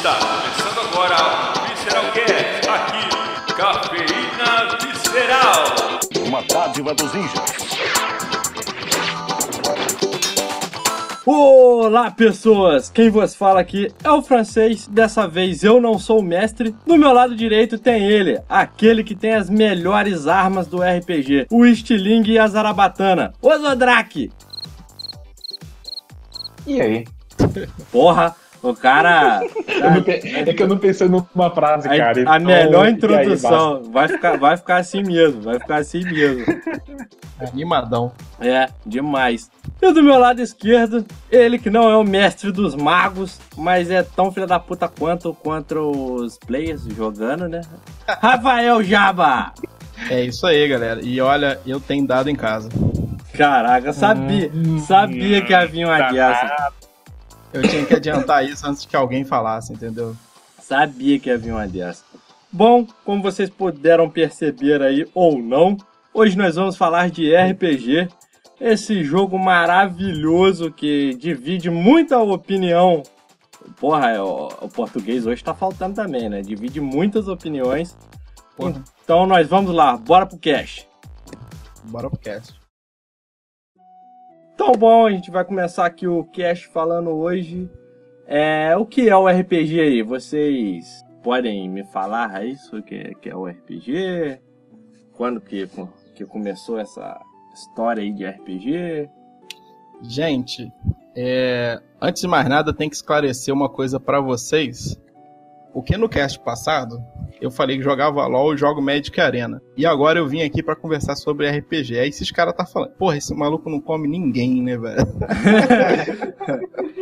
Está começando agora o Visceral Cast, aqui, Cafeína Visceral. Uma dádiva dos ninjas. Olá, pessoas! Quem vos fala aqui é o francês. Dessa vez eu não sou o mestre. Do meu lado direito tem ele, aquele que tem as melhores armas do RPG, o Stiling e a Zarabatana, o Zodrak. E aí? Porra, o cara. Eu não pe- é que eu não pensei numa frase, A, cara. a então- melhor e aí, introdução. vai, ficar, vai ficar assim mesmo, vai ficar assim mesmo. Animadão. É, demais. E do meu lado esquerdo, ele que não é o mestre dos magos, mas é tão filho da puta quanto contra os players jogando, né? Rafael Jaba! É isso aí, galera. E olha, eu tenho dado em casa. Caraca, sabia, sabia que havia uma tá dessa. Eu tinha que adiantar isso antes que alguém falasse, entendeu? Sabia que havia uma dessa. Bom, como vocês puderam perceber aí ou não, hoje nós vamos falar de RPG. Esse jogo maravilhoso que divide muita opinião. Porra, é, o, português hoje tá faltando também, né? Divide muitas opiniões. Porra. Então nós vamos lá, bora pro cash. Bora pro cast. Então, bom, a gente vai começar aqui o cast falando hoje. É, o que é o RPG aí? Vocês podem me falar aí sobre o que, que é o RPG? Quando que, que começou essa história aí de RPG? Gente, é, antes de mais nada, tem que esclarecer uma coisa pra vocês. Porque no cast passado, eu falei que jogava LOL e jogo Magic Arena. E agora eu vim aqui pra conversar sobre RPG. Aí esses caras tá falando, porra, esse maluco não come ninguém, né, velho?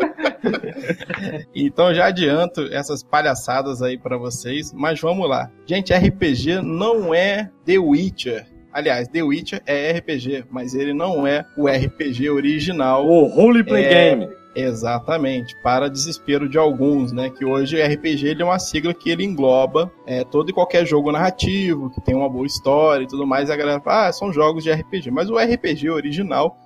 então já adianto essas palhaçadas aí pra vocês, mas vamos lá. Gente, RPG não é The Witcher. Aliás, The Witcher é RPG, mas ele não é o RPG original. O Roleplay É. Game. Exatamente, para desespero de alguns, né? Que hoje RPG é uma sigla que ele engloba é, todo e qualquer jogo narrativo, que tem uma boa história e tudo mais. E a galera fala, ah, são jogos de RPG. Mas o RPG original,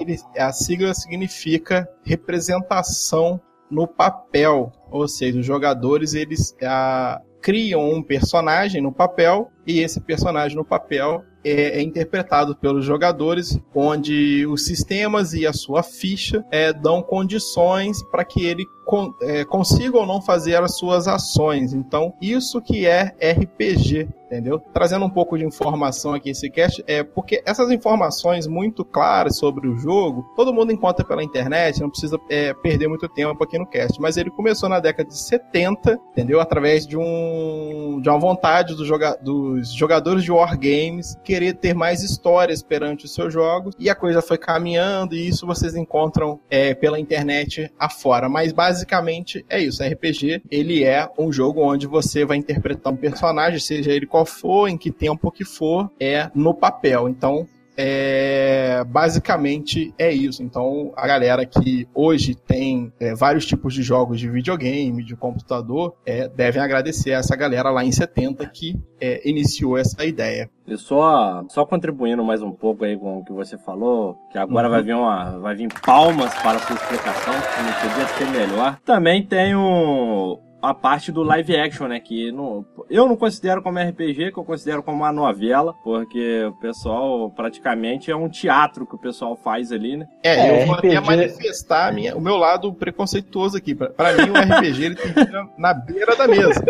ele, a sigla significa representação no papel. Ou seja, os jogadores eles ah, criam um personagem no papel e esse personagem no papel é, é interpretado pelos jogadores, onde os sistemas e a sua ficha é, dão condições para que ele con- é, consiga ou não fazer as suas ações. Então, isso que é RPG, entendeu? Trazendo um pouco de informação aqui esse cast, é porque essas informações muito claras sobre o jogo, todo mundo encontra pela internet, não precisa é, perder muito tempo aqui no cast. Mas ele começou na década de 70, entendeu? Através de um de uma vontade do joga- dos jogadores de wargames querer ter mais histórias perante os seus jogos e a coisa foi caminhando e isso vocês encontram é, pela internet afora. Mas basicamente é isso. RPG ele é um jogo onde você vai interpretar um personagem, seja ele qual for, em que tempo que for, é no papel. Então é, basicamente é isso. Então, a galera que hoje tem é, vários tipos de jogos de videogame, de computador, é, devem agradecer a essa galera lá em 70 que é, iniciou essa ideia. E só, só contribuindo mais um pouco aí com o que você falou, que agora Uhum. vai vir uma, vai vir palmas para a sua explicação, que não podia ser melhor. Também tem o, a parte do live action, né, que não, eu não considero como RPG, que eu considero como uma novela, porque o pessoal praticamente é um teatro que o pessoal faz ali, né? É, É, eu vou RPG até manifestar a minha- o meu lado preconceituoso aqui. Pra, pra mim, o RPG ele tem que ir na, beira da mesa.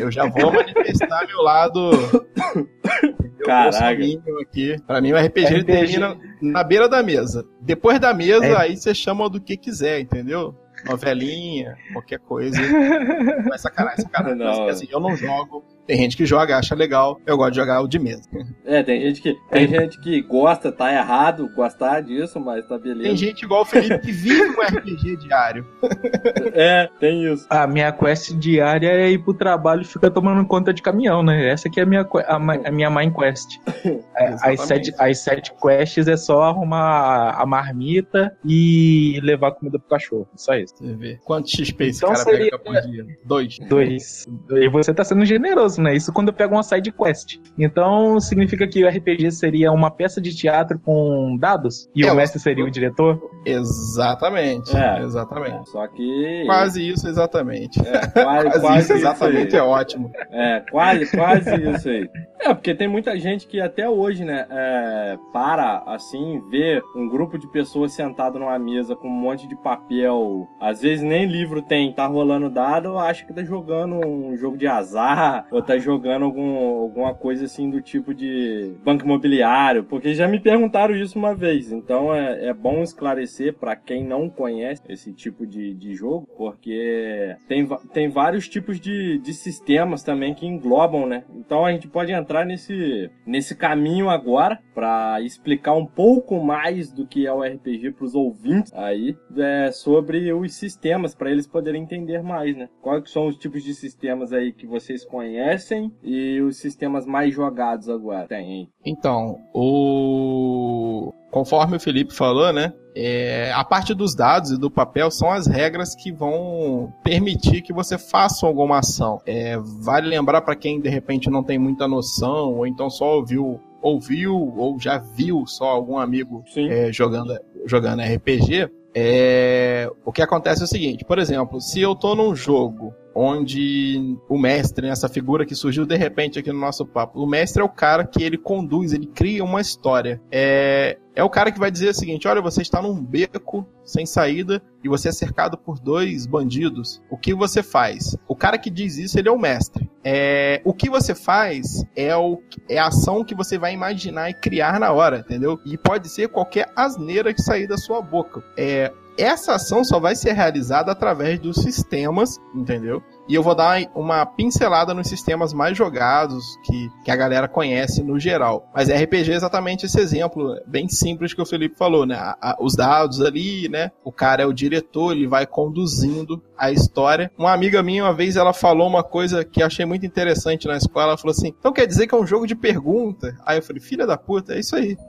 Eu já vou manifestar meu lado. meu Caraca. bolsominion aqui. Pra mim, o RPG, ele RPG. termina na beira da mesa. Depois da mesa, É. aí você chama do que quiser, entendeu? Novelinha, qualquer coisa. Mas sacanagem, sacanagem. Não. Mas, assim, eu não jogo. Tem gente que joga, acha legal. Eu gosto de jogar o de mesa. É, tem gente que, tem gente que gosta, tá errado gostar disso, mas tá beleza. Tem gente igual o Felipe que vive um RPG diário. É, tem isso. A minha quest diária é ir pro trabalho e ficar tomando conta de caminhão, né? Essa aqui é a minha, a, a minha main quest. É, As sete, as sete quests é só arrumar a marmita e levar comida pro cachorro. Só isso. Você vê. Quanto XP esse Então cara seria- pega por dia? Dois. Dois. E você tá sendo generoso curioso, né? Isso quando eu pego uma side quest. Então significa que o RPG seria uma peça de teatro com dados e É, o mestre seria o diretor? Exatamente. É. Exatamente. Só que. Quase isso, exatamente. É, quase, Quase, quase isso, exatamente, aí. é ótimo. É, quase, quase isso aí. É, porque tem muita gente que até hoje, né, é, para, assim, ver um grupo de pessoas sentado numa mesa com um monte de papel, às vezes nem livro tem, tá rolando dado, acha que tá jogando um jogo de azar, ou tá jogando algum, alguma coisa assim do tipo de banco imobiliário, porque já me perguntaram isso uma vez, então é, é bom esclarecer pra quem não conhece esse tipo de, de jogo, porque tem, tem vários tipos de, de sistemas também que englobam, né? Então a gente pode entrar nesse, nesse caminho agora pra explicar um pouco mais do que é o RPG pros ouvintes aí, é, sobre os sistemas, pra eles poderem entender mais, né? Quais são os tipos de sistemas aí que vocês conhecem e os sistemas mais jogados agora? Tem. Então, o. Conforme o Felipe falou, né? é, a parte dos dados e do papel são as regras que vão permitir que você faça alguma ação. É, vale lembrar para quem de repente não tem muita noção, ou então só ouviu, ouviu ou já viu só algum amigo é, jogando, jogando RPG, é, o que acontece é o seguinte, por exemplo, se eu tô num jogo onde o mestre, né, essa figura que surgiu de repente aqui no nosso papo, o mestre é o cara que ele conduz, ele cria uma história. É, é o cara que vai dizer o seguinte: olha, você está num beco sem saída e você é cercado por dois bandidos. O que você faz? O cara que diz isso, ele é o mestre. É, o que você faz é, o, é a ação que você vai imaginar e criar na hora, entendeu? E pode ser qualquer asneira que sair da sua boca. É, essa ação só vai ser realizada através dos sistemas, entendeu? E eu vou dar uma pincelada nos sistemas mais jogados que, que a galera conhece no geral. Mas RPG é exatamente esse exemplo, bem simples que o Felipe falou, né? A- a- os dados ali, né? O cara é o diretor, ele vai conduzindo a história. Uma amiga minha, uma vez, ela falou uma coisa que eu achei muito interessante na escola. Ela falou assim: então quer dizer que é um jogo de pergunta? Aí eu falei: filha da puta, é isso aí.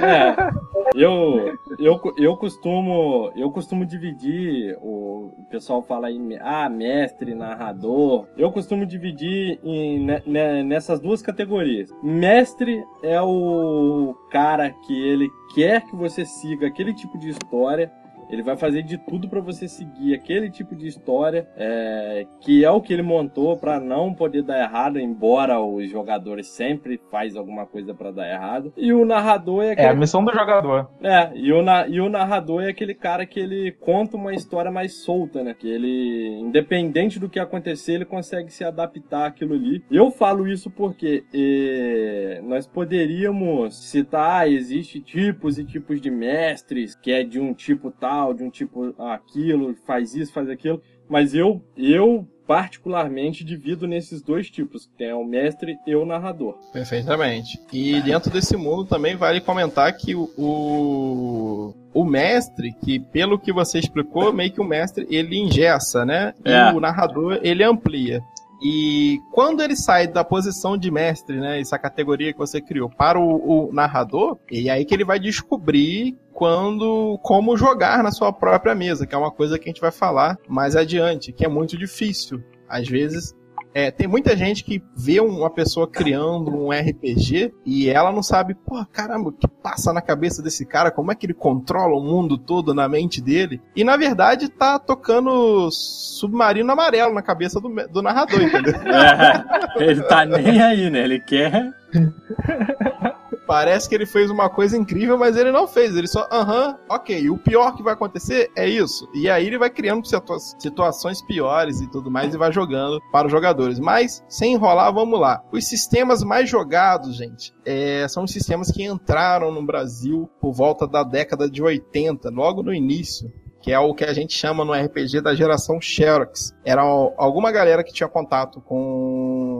É, eu, eu, eu costumo eu costumo dividir o, o pessoal fala aí ah mestre narrador. Eu costumo dividir em, ne- nessas duas categorias. Mestre é o cara que ele quer que você siga aquele tipo de história ele vai fazer de tudo pra você seguir aquele tipo de história, é, que é o que ele montou pra não poder dar errado, embora os jogadores sempre faz alguma coisa pra dar errado. E o narrador é É aquele a missão do jogador. é, e o, na- e o narrador é aquele cara que ele conta uma história mais solta, né? Que ele, independente do que acontecer, ele consegue se adaptar àquilo ali. Eu falo isso porque eh, nós poderíamos citar, ah, existe tipos e tipos de mestres, que é de um tipo tal, de um tipo aquilo, faz isso, faz aquilo. Mas eu, eu particularmente divido nesses dois tipos, que tem o mestre e o narrador. Perfeitamente. E dentro desse mundo também vale comentar que o, o, o mestre, que pelo que você explicou, meio que o mestre ele ingessa, né? E É. o narrador ele amplia. E quando ele sai da posição de mestre, né, essa categoria que você criou, para o, o narrador, e aí que ele vai descobrir quando como jogar na sua própria mesa, que é uma coisa que a gente vai falar mais adiante, que é muito difícil. Às vezes é, tem muita gente que vê uma pessoa criando um RPG e ela não sabe, pô, caramba, o que passa na cabeça desse cara? Como é que ele controla o mundo todo na mente dele? E na verdade tá tocando submarino amarelo na cabeça do, do narrador, entendeu? É, ele tá nem aí, né? Ele quer. Parece que ele fez uma coisa incrível, mas ele não fez. Ele só, aham, ok. O pior que vai acontecer é isso. E aí ele vai criando situa- situações piores e tudo mais e vai jogando para os jogadores. Mas, sem enrolar, vamos lá. Os sistemas mais jogados, gente, é, são os sistemas que entraram no Brasil por volta da década de 80, logo no início. Que é o que a gente chama no RPG da geração Xerox. Era al- alguma galera que tinha contato com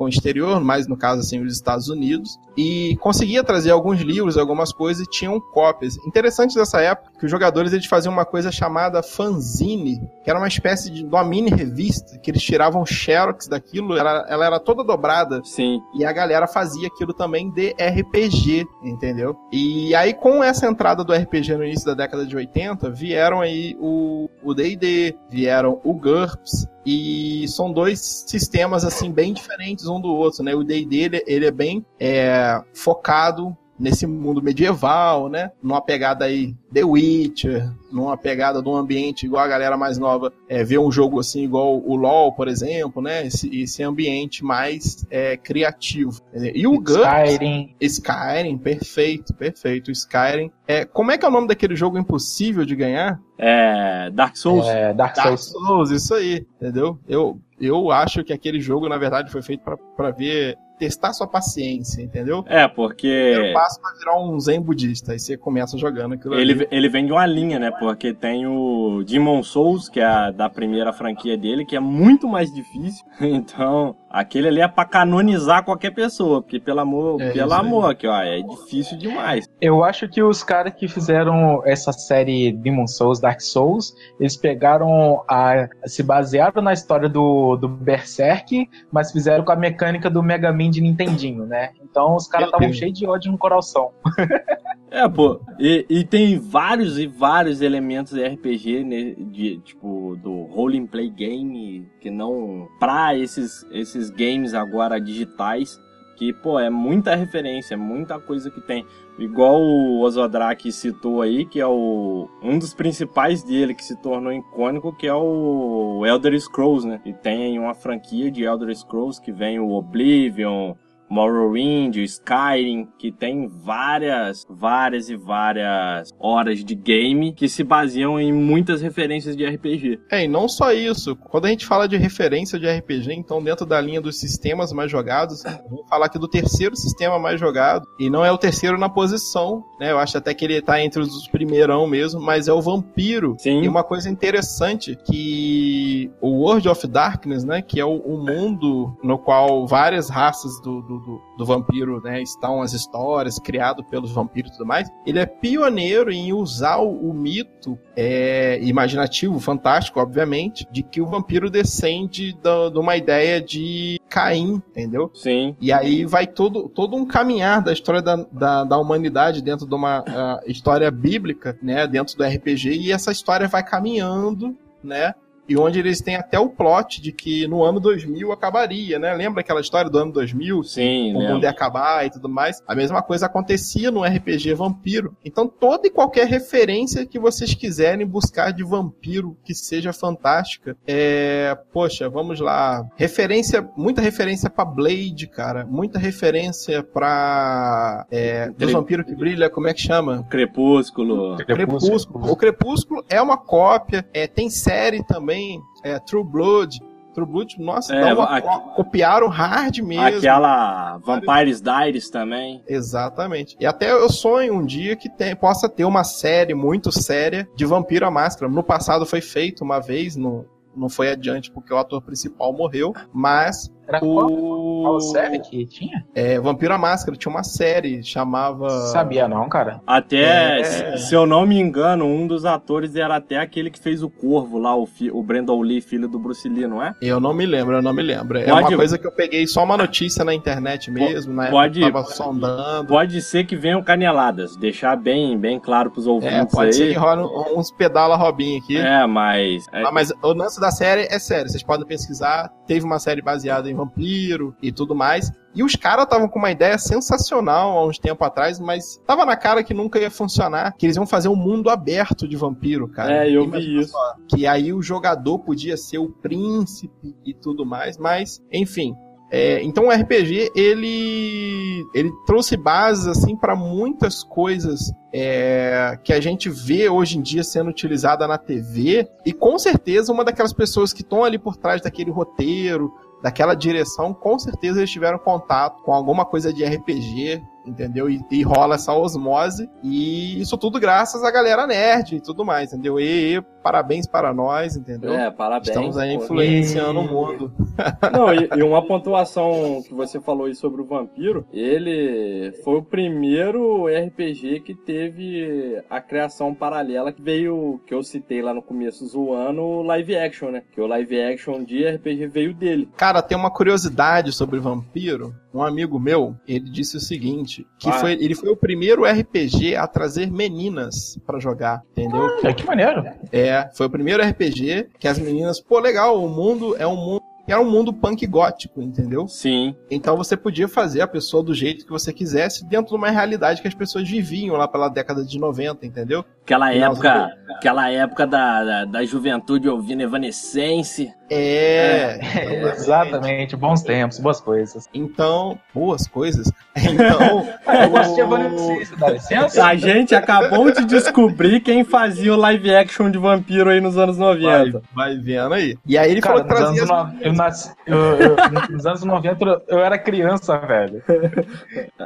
com o exterior, mais no caso assim os Estados Unidos, e conseguia trazer alguns livros, algumas coisas e tinham cópias. Interessante dessa época que os jogadores eles faziam uma coisa chamada fanzine, que era uma espécie de uma mini revista que eles tiravam xerox daquilo, ela, ela era toda dobrada. Sim. E a galera fazia aquilo também de RPG, entendeu? E aí com essa entrada do RPG no início da década de 80, vieram aí o o D&D, vieram o GURPS, e são dois sistemas assim bem diferentes um do outro, né? O D&D ele, ele, é bem é, focado nesse mundo medieval, né? Numa pegada aí The Witcher, numa pegada de um ambiente igual a galera mais nova é, vê um jogo assim igual o LoL, por exemplo, né? Esse, esse ambiente mais é, criativo. E o Skyrim. Guts, Skyrim, perfeito, perfeito. Skyrim. É, como é que é o nome daquele jogo impossível de ganhar? É Dark Souls. É, Dark Souls. Dark Souls, isso aí, entendeu? Eu, eu acho que aquele jogo, na verdade, foi feito para ver testar sua paciência, entendeu? É, porque. Eu passo pra virar um zen budista, aí você começa jogando aquilo ele, ali. Ele vem de uma linha, né? Porque tem o Demon Souls, que é a da primeira franquia dele, que é muito mais difícil. Então, aquele ali é pra canonizar qualquer pessoa, porque pelo amor, É pelo amor, que ó, é difícil demais. Eu acho que os caras que fizeram essa série Demon Souls, Dark Souls, eles pegaram a. se basearam na história do, do Berserk, mas fizeram com a mecânica do Mega Man de Nintendinho, né? Então os caras estavam cheios de ódio no coração. É, pô, e, e tem vários e vários elementos de RPG, né, de, tipo, do role play game, que não, pra esses, esses games agora digitais, que, pô, é muita referência, muita coisa que tem. Igual o Ozodrak citou aí, que é o, um dos principais dele, que se tornou icônico, que é o Elder Scrolls, né, e tem uma franquia de Elder Scrolls, que vem o Oblivion, Morrowind, Skyrim, que tem várias, várias e várias horas de game que se baseiam em muitas referências de RPG. É, e não só isso. Quando a gente fala de referência de RPG, então dentro da linha dos sistemas mais jogados, vamos falar aqui do terceiro sistema mais jogado. E não é o terceiro na posição, né? Eu acho até que ele tá entre os primeirão mesmo, mas é o Vampiro. Sim. E uma coisa interessante que o World of Darkness, né, que é o, o mundo no qual várias raças do, do, do, do vampiro, né, estão as histórias criado pelos vampiros e tudo mais, ele é pioneiro em usar o, o mito é, imaginativo, fantástico, obviamente, de que o vampiro descende de uma ideia de Caim, entendeu? Sim. E aí vai todo, todo um caminhar da história da, da, da humanidade dentro de uma ah, história bíblica, né? Dentro do RPG, e essa história vai caminhando, né? E onde eles têm até o plot de que no ano 2000 acabaria, né? Lembra aquela história do ano 2000? Sim, o mundo ia acabar e tudo mais. A mesma coisa acontecia no RPG Vampiro. Então, toda e qualquer referência que vocês quiserem buscar de vampiro que seja fantástica, é. Poxa, vamos lá. Referência, muita referência pra Blade, cara. Muita referência pra. É, dos Tre- vampiros que brilha, como é que chama? Crepúsculo. Crepúsculo. O Crepúsculo é uma cópia, é, tem série também, é, True Blood. True Blood, nossa, É, uma- uma- copiaram hard mesmo. Aquela Vampires Diaries também. Exatamente. E até eu sonho um dia que tem- possa ter uma série muito séria de Vampiro à Máscara. No passado foi feito uma vez, no, não foi adiante porque o ator principal morreu, mas Era qual, o qual série que tinha? é, Vampiro à Máscara tinha uma série chamava Sabia não, cara. Até, É. se, se eu não me engano, um dos atores era até aquele que fez o Corvo lá, o, fi- o Brandon Lee, filho do Bruce Lee, não é? Eu não me lembro, eu não me lembro. É Pode- uma coisa que eu peguei só uma notícia na internet mesmo, na pode- época sondando. Pode ser que venham caneladas, deixar bem, bem claro pros É, ouvintes pode ser aí. que role uns pedala Robin aqui. É, mas. é- Ah, mas o lance da série é sério, vocês podem pesquisar. Teve uma série baseada em vampiro e tudo mais. E os caras estavam com uma ideia sensacional há uns tempo atrás, mas tava na cara que nunca ia funcionar. Que eles iam fazer um mundo aberto de vampiro, cara. É, eu Imagina vi isso. só, Que aí o jogador podia ser o príncipe e tudo mais, mas, enfim. É, então o RPG ele ele trouxe bases assim para muitas coisas é, que a gente vê hoje em dia sendo utilizada na TV e com certeza uma daquelas pessoas que estão ali por trás daquele roteiro daquela direção com certeza eles tiveram contato com alguma coisa de RPG entendeu? E, e rola essa osmose. E isso tudo graças à galera nerd e tudo mais entendeu? E, parabéns para nós, entendeu? É, parabéns. Estamos aí pô. influenciando o mundo. Não, e, e uma pontuação que você falou aí sobre o Vampiro, ele foi o primeiro RPG que teve a criação paralela que veio, que eu citei lá no começo, zoando o live action, né? Que o live action de RPG veio dele. Cara, tem uma curiosidade sobre vampiro. Um amigo meu, ele disse o seguinte, que Ah. foi, ele foi o primeiro RPG a trazer meninas pra jogar, entendeu? É, que maneiro. É, foi o primeiro RPG que as meninas, pô, legal, o mundo é um mundo era um mundo punk gótico, entendeu? Sim. Então você podia fazer a pessoa do jeito que você quisesse dentro de uma realidade que as pessoas viviam lá pela década de 90, entendeu? Aquela época, aquela época da, da, da juventude ouvindo Evanescence. É, Exatamente, bons tempos, boas coisas. Então, boas coisas. Então, Eu gosto de Evanescence, dá licença? A gente acabou de descobrir quem fazia o live action de vampiro aí nos anos vai, 90. vai vendo aí. E aí ele Cara, falou que nos trazia anos, no... eu nasci... eu, eu- nos anos 90 eu era criança, velho.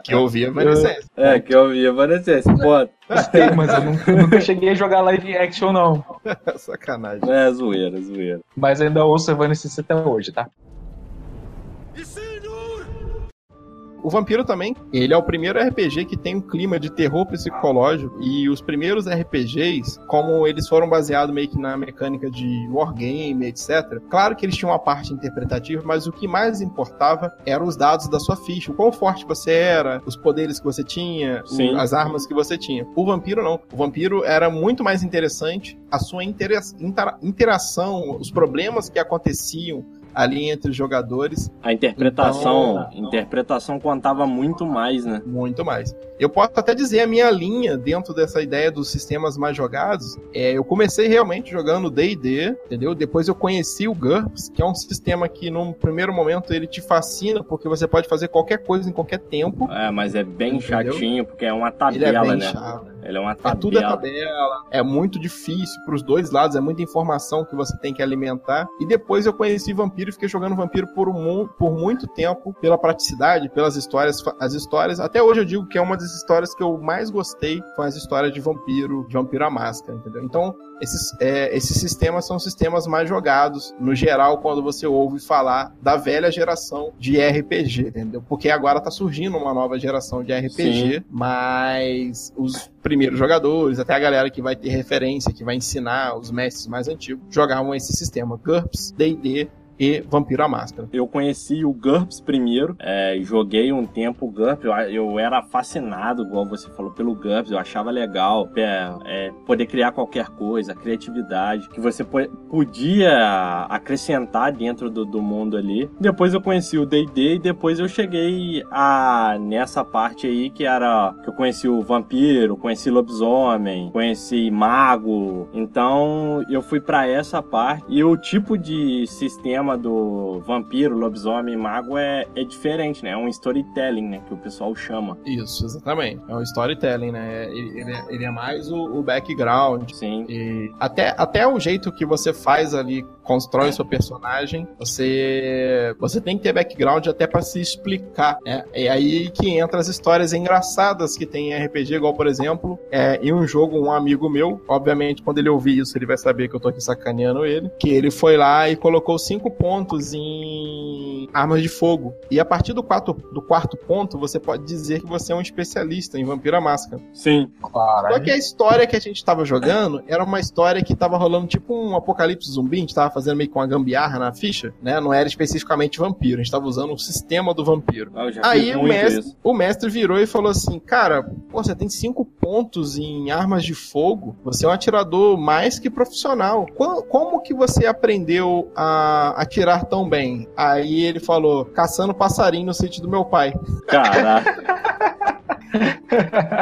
que eu ouvia Evanescence. É, que eu via Evanescence. Pô, Gostei, mas eu nunca, eu nunca cheguei a jogar live action, não. Sacanagem. é zoeira, zoeira. Mas ainda ouço Evanescence até hoje, tá? O Vampiro também, ele é o primeiro RPG que tem um clima de terror psicológico e os primeiros RPGs, como eles foram baseados meio que na mecânica de wargame, etc. Claro que eles tinham uma parte interpretativa, mas o que mais importava eram os dados da sua ficha, o quão forte você era, os poderes que você tinha, o- as armas que você tinha. O Vampiro não. O Vampiro era muito mais interessante a sua intera- interação, os problemas que aconteciam ali entre os jogadores A interpretação, interpretação contava muito mais, né? Muito mais. Eu posso até dizer a minha linha dentro dessa ideia dos sistemas mais jogados. É, eu comecei realmente jogando D&D, entendeu? Depois eu conheci o GURPS, que é um sistema que num primeiro momento ele te fascina porque você pode fazer qualquer coisa em qualquer tempo. É, mas é bem Entendeu? chatinho, porque é uma Ele é tabela, bem né? chato. Ele é uma É tabela. tudo é tabela, é muito difícil pros dois lados, é muita informação que você tem que alimentar. E depois eu conheci Vampiro e fiquei jogando Vampiro por, um, por muito tempo, pela praticidade, pelas histórias. As histórias, até hoje eu digo que é uma das histórias que eu mais gostei, foi as histórias de Vampiro, de Vampiro à Máscara, entendeu? Então, esses, é, esses sistemas são sistemas mais jogados, no geral, quando você ouve falar da velha geração de RPG, entendeu? Porque agora tá surgindo uma nova geração de RPG, mas os primeiros jogadores, até a galera que vai ter referência, que vai ensinar os mestres mais antigos, jogavam esse sistema GURPS, D&D e Vampiro à Máscara. Eu conheci o GURPS primeiro, é, joguei um tempo o GURPS, eu, eu era fascinado, igual você falou, pelo GURPS, eu achava legal é, é, poder criar qualquer coisa, criatividade, que você po- podia acrescentar dentro do, do mundo ali. Depois eu conheci o D&D e depois eu cheguei a nessa parte aí que era que eu conheci o vampiro, conheci lobisomem, conheci mago. Então eu fui pra essa parte e o tipo de sistema do vampiro, lobisomem e mago é, é diferente, né? É um storytelling, né? Que o pessoal chama. Isso, exatamente. É um storytelling, né? Ele, ele é, ele é mais o, o background. Sim. E até, até o jeito que você faz ali, constrói seu personagem, você você tem que ter background até pra se explicar. né? É aí que entra as histórias engraçadas que tem em RPG, igual por exemplo, é, em um jogo, um amigo meu, obviamente quando ele ouvir isso, ele vai saber que eu tô aqui sacaneando ele, que ele foi lá e colocou cinco pontos em armas de fogo. E a partir do, quatro, do quarto ponto, você pode dizer que você é um especialista em Vampira Máscara. Sim. Só que a história que a gente tava jogando era uma história que tava rolando tipo um apocalipse zumbi, a gente tava fazendo meio com uma gambiarra na ficha, né? Não era especificamente vampiro, a gente tava usando o sistema do vampiro. Já Aí o mestre, isso. o mestre virou e falou assim: Cara, pô, você tem cinco pontos em armas de fogo, você é um atirador mais que profissional. Co- Como que você aprendeu a atirar tão bem? Aí ele falou: Caçando passarinho no sítio do meu pai. Caraca.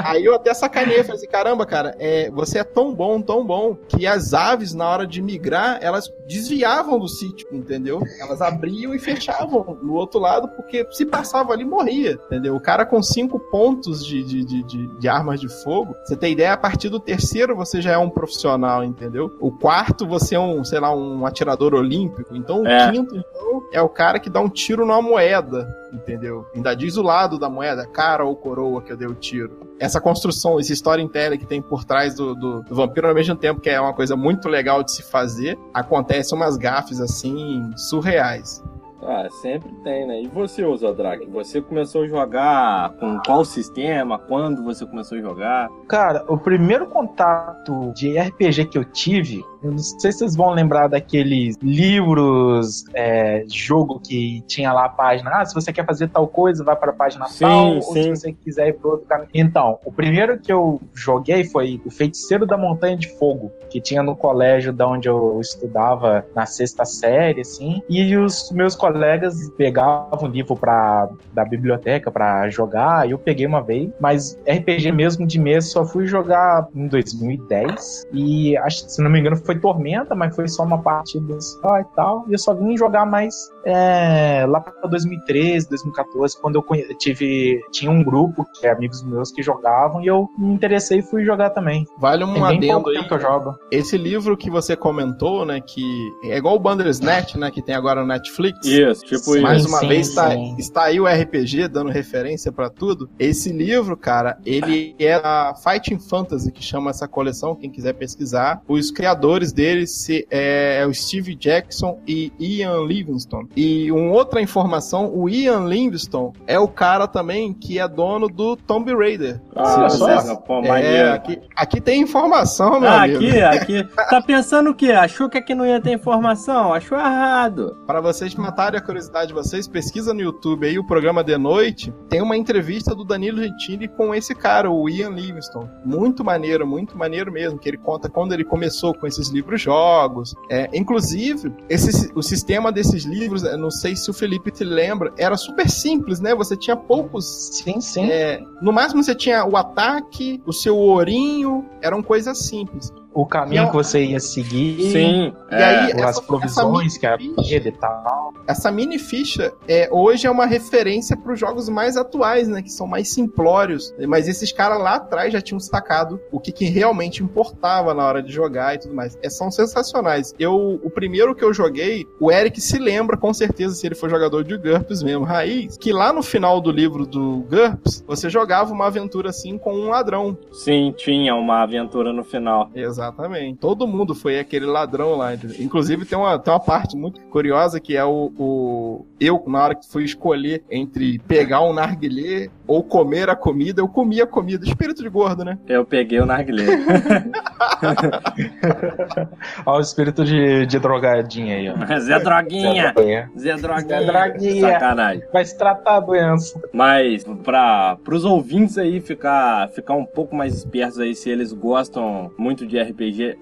Aí eu até sacaneei, falei assim, caramba, cara, é, você é tão bom, tão bom, que as aves, na hora de migrar, elas desviavam do sítio, entendeu? Elas abriam e fechavam no outro lado, porque se passava ali, morria, entendeu? O cara com cinco pontos de, de, de, de, de armas de fogo, você tem ideia, a partir do terceiro você já é um profissional, entendeu? O quarto você é um, sei lá, um atirador olímpico, então o É. quinto, então, é o cara que dá um tiro numa moeda, entendeu? Ainda diz o lado da moeda, cara ou coroa que eu dei o tiro. Essa construção, esse storytelling que tem por trás do, do, do vampiro, ao mesmo tempo que é uma coisa muito legal de se fazer, acontecem umas gafes assim surreais. Ah, sempre tem, né? E você, Osodrak? Você começou a jogar com qual sistema? Quando você começou a jogar? Cara, o primeiro contato de RPG que eu tive, eu não sei se vocês vão lembrar daqueles livros, é, jogo que tinha lá a página. Ah, se você quer fazer tal coisa, vai para a página Sim, tal. Ou sim. se você quiser ir para outro caminho. Então, o primeiro que eu joguei foi O Feiticeiro da Montanha de Fogo, que tinha no colégio da onde eu estudava na sexta série, assim. E os meus colegas pegavam o livro pra, da biblioteca pra jogar, e eu peguei uma vez, mas RPG mesmo de mesa só fui jogar em 2010. E acho, se não me engano, foi Tormenta, mas foi só uma partida só e tal. E eu só vim jogar mais é, lá pra 2013, 2014, quando eu conhe- tive. Tinha um grupo que é amigos meus que jogavam, e eu me interessei e fui jogar também. Vale um Tem adendo aí. que eu jogo. Esse livro que você comentou, né, que é igual o Bandersnatch, né, que tem agora no Netflix. Isso, tipo Sim. Mais uma sim, vez tá, sim. está aí o RPG dando referência pra tudo. Esse livro, cara, ele é a Fighting Fantasy que chama essa coleção, quem quiser pesquisar. Os criadores dele se- é, é o Steve Jackson e Ian Livingstone. E uma outra informação, o Ian Livingstone é o cara também que é dono do Tomb Raider. Ah, Se só, pô, É, aqui, aqui tem informação, meu Ah, amigo. aqui, aqui. Tá pensando o quê? Achou que aqui não ia ter informação? Achou errado. Para vocês matarem a curiosidade de vocês, pesquisa no YouTube aí o programa de noite. Tem uma entrevista do Danilo Gentili com esse cara, o Ian Livingstone. Muito maneiro, muito maneiro mesmo. Que ele conta quando ele começou com esses livros-jogos. É, inclusive, esse, o sistema desses livros, não sei se o Felipe te lembra, era super simples, né? Você tinha poucos Sim, sim. É, no máximo você tinha o ataque, o seu ourinho, eram coisas simples. O caminho é- que você ia seguir. Sim. E aí, as essa- provisões essa que era perda e tal. Essa mini ficha é, hoje é uma referência para os jogos mais atuais, né? Que são mais simplórios. Mas esses caras lá atrás já tinham sacado o que, que realmente importava na hora de jogar e tudo mais. É, são sensacionais. Eu, o primeiro que eu joguei, o Eric se lembra com certeza, se ele for jogador de GURPS mesmo, raiz, que lá no final do livro do GURPS, você jogava uma aventura assim com um ladrão. Sim, tinha uma aventura no final. Exatamente. Todo mundo foi aquele ladrão lá. Inclusive, tem uma, tem uma parte muito curiosa que é o, o- Eu, na hora que fui escolher entre pegar um narguilé ou comer a comida, eu comi a comida. Espírito de gordo, né? Eu peguei o narguilé. Olha o espírito de, de drogadinha aí, ó. Zé Droguinha. Droguinha. Zé Droguinha. Zé Droguinha. Sacanagem. Vai se tratar a doença. Mas para os ouvintes aí ficar, ficar um pouco mais espertos aí se eles gostam muito de RPG,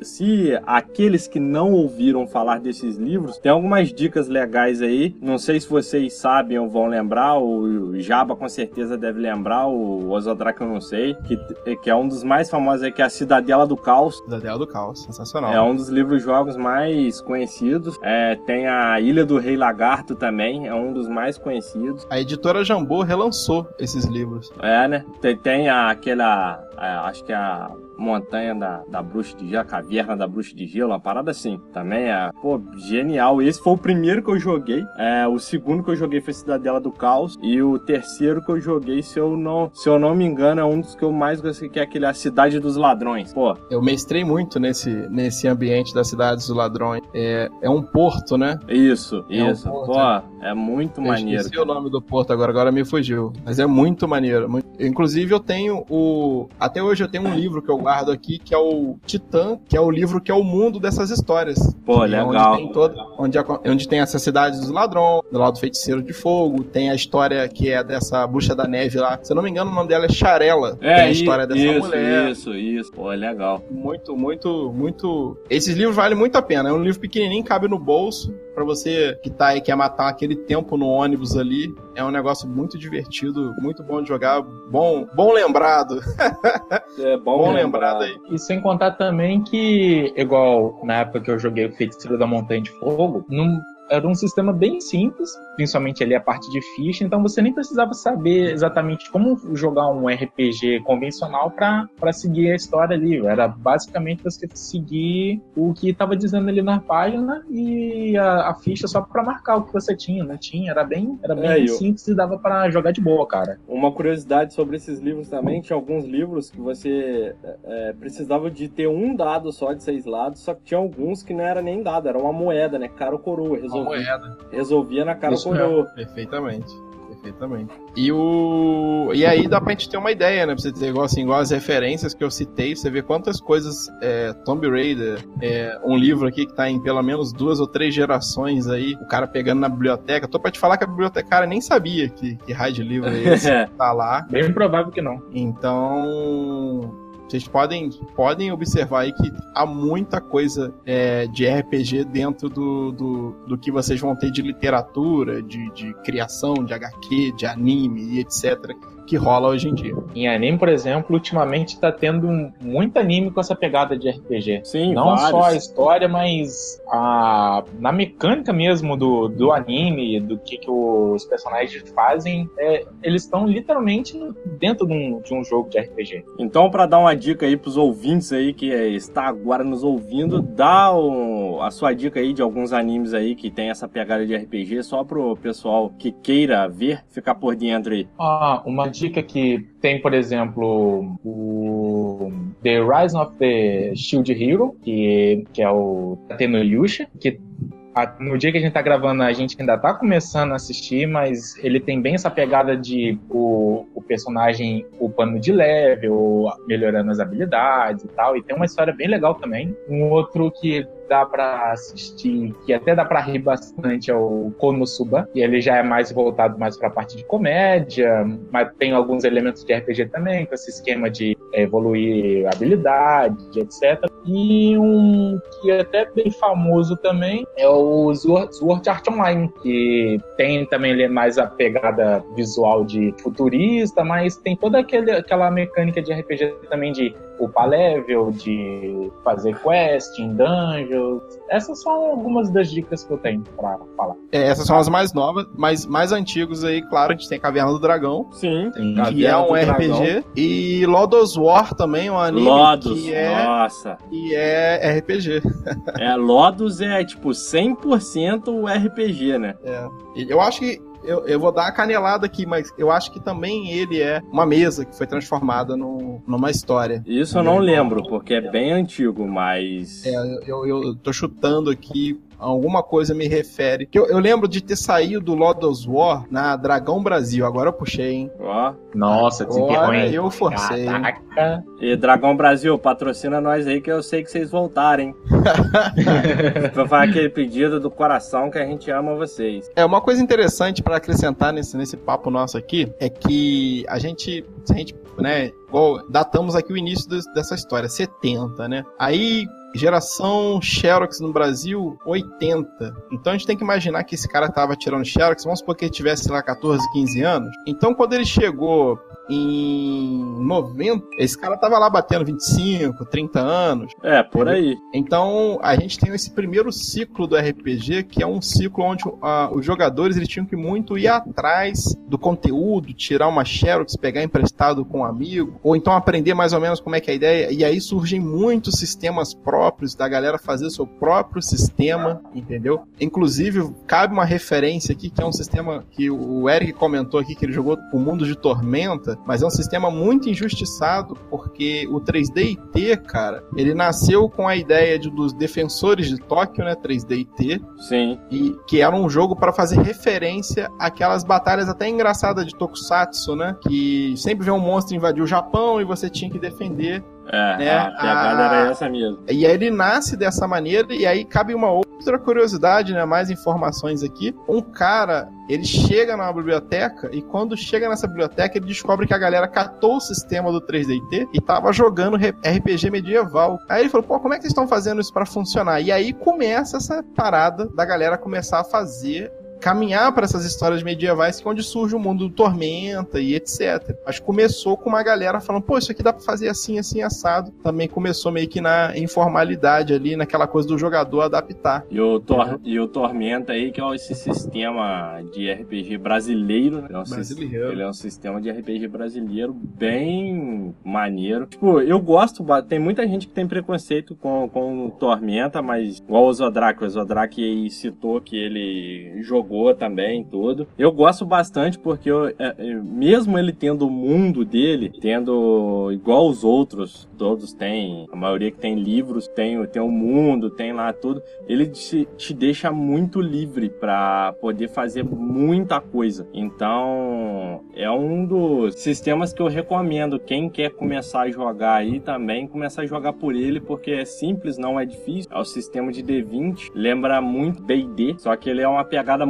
se aqueles que não ouviram falar desses livros, tem algumas dicas legais aí. Não sei se vocês sabem ou vão lembrar, o Jaba com certeza deve lembrar, o Ozodrak eu não sei, que, que é um dos mais famosos aí, que é a Cidadela do Caos. Cidadela do Caos. Sensacional. É um dos livros-jogos mais conhecidos. É, tem a Ilha do Rei Lagarto também, é um dos mais conhecidos. A editora Jambô relançou esses livros. É, né? Tem, tem aquela. a- acho que é a montanha da, da bruxa de gelo, a caverna da bruxa de gelo, uma parada assim. Também é, pô, genial. Esse foi o primeiro que eu joguei. É, o segundo que eu joguei foi Cidadela do Caos. E o terceiro que eu joguei, se eu não, se eu não me engano, é um dos que eu mais gostei, que é aquele A Cidade dos Ladrões. Pô, Eu mestrei muito nesse, nesse ambiente das cidades dos ladrões. É, é um porto, né? isso, É um isso. porto, Pô, é muito Eu maneiro. esqueci o nome do porto agora, agora me fugiu. Mas é muito maneiro. muito- Inclusive, eu tenho o. Até hoje eu tenho um livro que eu guardo aqui, que é o Titã, que é o livro que é o mundo dessas histórias. Pô, legal. Onde tem, todo, onde, onde tem essa cidade dos ladrões, do lado do feiticeiro de fogo, tem a história que é dessa bucha da neve lá. Se eu não me engano, o nome dela é Charela. tem É, a história dessa isso, mulher. isso, isso. Pô, legal. Muito, muito, muito. Esses livros valem muito a pena. É um livro pequenininho, cabe no bolso. Pra você que tá aí, quer matar aquele tempo no ônibus ali. É um negócio muito divertido, muito bom de jogar. Bom, bom lembrado. É Bom lembrado aí. E sem contar também que, igual na época que eu joguei o Feiticeiro da Montanha de Fogo, não era um sistema bem simples, principalmente ali a parte de ficha, então você nem precisava saber exatamente como jogar um RPG convencional para seguir a história ali. Era basicamente você seguir o que estava dizendo ali na página e a, a ficha só para marcar o que você tinha, não tinha, era bem, era bem É, eu- simples e dava para jogar de boa, cara. Uma curiosidade sobre esses livros também, tinha alguns livros que você é, precisava de ter um dado só de seis lados, só que tinha alguns que não era nem dado, era uma moeda, né? Cara ou coroa, Uma resolvia, moeda. resolvia na cara Isso coroa. Perfeitamente. Perfeitamente. E o. E aí dá pra gente ter uma ideia, né? Pra você ter igual, assim, igual as referências que eu citei, você vê quantas coisas. É, Tomb Raider, é, um livro aqui que tá em pelo menos duas ou três gerações aí, o cara pegando na biblioteca. Tô pra te falar que a bibliotecária nem sabia que, que raio de livro é esse. tá lá. Bem provável que não. Então, vocês podem, podem observar aí que há muita coisa é, de RPG dentro do, do, do que vocês vão ter de literatura, de, de criação, de HQ, de anime e etc. que rola hoje em dia. Em anime, por exemplo, ultimamente tá tendo muito anime com essa pegada de RPG. Sim, Não vários. só a história, mas a, na mecânica mesmo do, do anime, do que, que os personagens fazem, é, eles estão literalmente dentro de um, de um jogo de RPG. Então, pra dar uma dica aí pros ouvintes aí que é, está agora nos ouvindo, dá o- a sua dica aí de alguns animes aí que tem essa pegada de RPG, só pro pessoal que queira ver, ficar por dentro aí. Ah, uma dica que tem, por exemplo, o The Rise of the Shield Hero, que, que é o Tateno Yusha, que no dia que a gente tá gravando, a gente ainda tá começando a assistir, mas ele tem bem essa pegada de o, o personagem upando de level, melhorando as habilidades e tal, e tem uma história bem legal também. Um outro que dá pra assistir, que até dá pra rir bastante, é o Konosuba, e ele já é mais voltado mais pra parte de comédia, mas tem alguns elementos de RPG também, com esse esquema de é, evoluir habilidade, etc. E um que é até bem famoso também é o Sword Sword Art Online, que tem também ele é mais a pegada visual de futurista, mas tem toda aquele, aquela mecânica de RPG também de upar level, de fazer quest em dungeons. Essas são algumas das dicas que eu tenho pra falar. É, essas são as mais novas, mas mais antigos aí, claro, a gente tem Caverna do Dragão, Sim, que é um RPG, e Lodos War também, um anime Lodos, que é, nossa. que é RPG. É, Lodos é tipo 100% o RPG, né? E Eu acho que eu, eu vou dar a canelada aqui, mas eu acho que também ele é uma mesa que foi transformada num- numa história. Isso eu não lembro, porque é bem antigo, mas. É, eu, eu, eu tô chutando aqui, alguma coisa me refere. Que eu, eu lembro de ter saído do Lodos War na Dragão Brasil, agora eu puxei, hein? Ó. Nossa, hein? eu forcei. Caraca. E Dragão Brasil, patrocina nós aí que eu sei que vocês voltarem. Vou fazer aquele pedido do coração que a gente ama vocês. É, uma coisa interessante para acrescentar nesse, nesse papo nosso aqui é que a gente, se a gente, né, igual, datamos aqui o início des- dessa história, 70, né? Aí, geração Xerox no Brasil, 80. Então a gente tem que imaginar que esse cara tava tirando Xerox, vamos supor que ele tivesse, lá, 14, 15 anos. Então quando ele chegou em 90, esse cara tava lá batendo 25, 30 anos. É, por aí. Então, a gente tem esse primeiro ciclo do RPG, que é um ciclo onde ah, os jogadores eles tinham que muito ir atrás do conteúdo, tirar uma xerox, pegar emprestado com um amigo, ou então aprender mais ou menos como é que é a ideia. E aí surgem muitos sistemas próprios da galera fazer o seu próprio sistema, entendeu? Inclusive, cabe uma referência aqui, que é um sistema que o Eric comentou aqui, que ele jogou o Mundo de Tormenta, mas é um sistema muito injustiçado, porque o 3D IT, cara, ele nasceu com a ideia de, dos defensores de Tóquio, né, 3D IT, Sim. e que era um jogo para fazer referência àquelas batalhas até engraçadas de Tokusatsu, né, que sempre vê um monstro invadir o Japão e você tinha que defender É, Né? a pegada Ah. era essa mesmo. e aí ele nasce dessa maneira, e aí cabe uma outra curiosidade, né? Mais informações aqui. Um cara, ele chega numa biblioteca, e quando chega nessa biblioteca, ele descobre que a galera catou o sistema do 3DT e tava jogando RPG medieval. Aí ele falou, pô, como é que vocês estão fazendo isso pra funcionar? E aí começa essa parada da galera começar a fazer caminhar para essas histórias medievais que é onde surge o mundo do Tormenta e etc. Mas começou com uma galera falando, pô, isso aqui dá para fazer assim, assim, assado. Também começou meio que na informalidade ali, naquela coisa do jogador adaptar. E o, Tor e o Tormenta aí, que é esse sistema de RPG brasileiro, né? Ele é, um brasileiro. ele é um sistema de RPG brasileiro bem maneiro. Tipo, eu gosto, tem muita gente que tem preconceito com, com o Tormenta, mas igual o Zodrak, o Zodrak citou que ele jogou também tudo. Eu gosto bastante porque eu, é, é, mesmo ele tendo o mundo dele, tendo igual os outros, todos têm, a maioria que tem livros, tem, tem o mundo, tem lá tudo, ele te, te deixa muito livre para poder fazer muita coisa. Então, é um dos sistemas que eu recomendo. Quem quer começar a jogar aí também, começar a jogar por ele, porque é simples, não é difícil. É o sistema de D20, lembra muito D&D, só que ele é uma pegada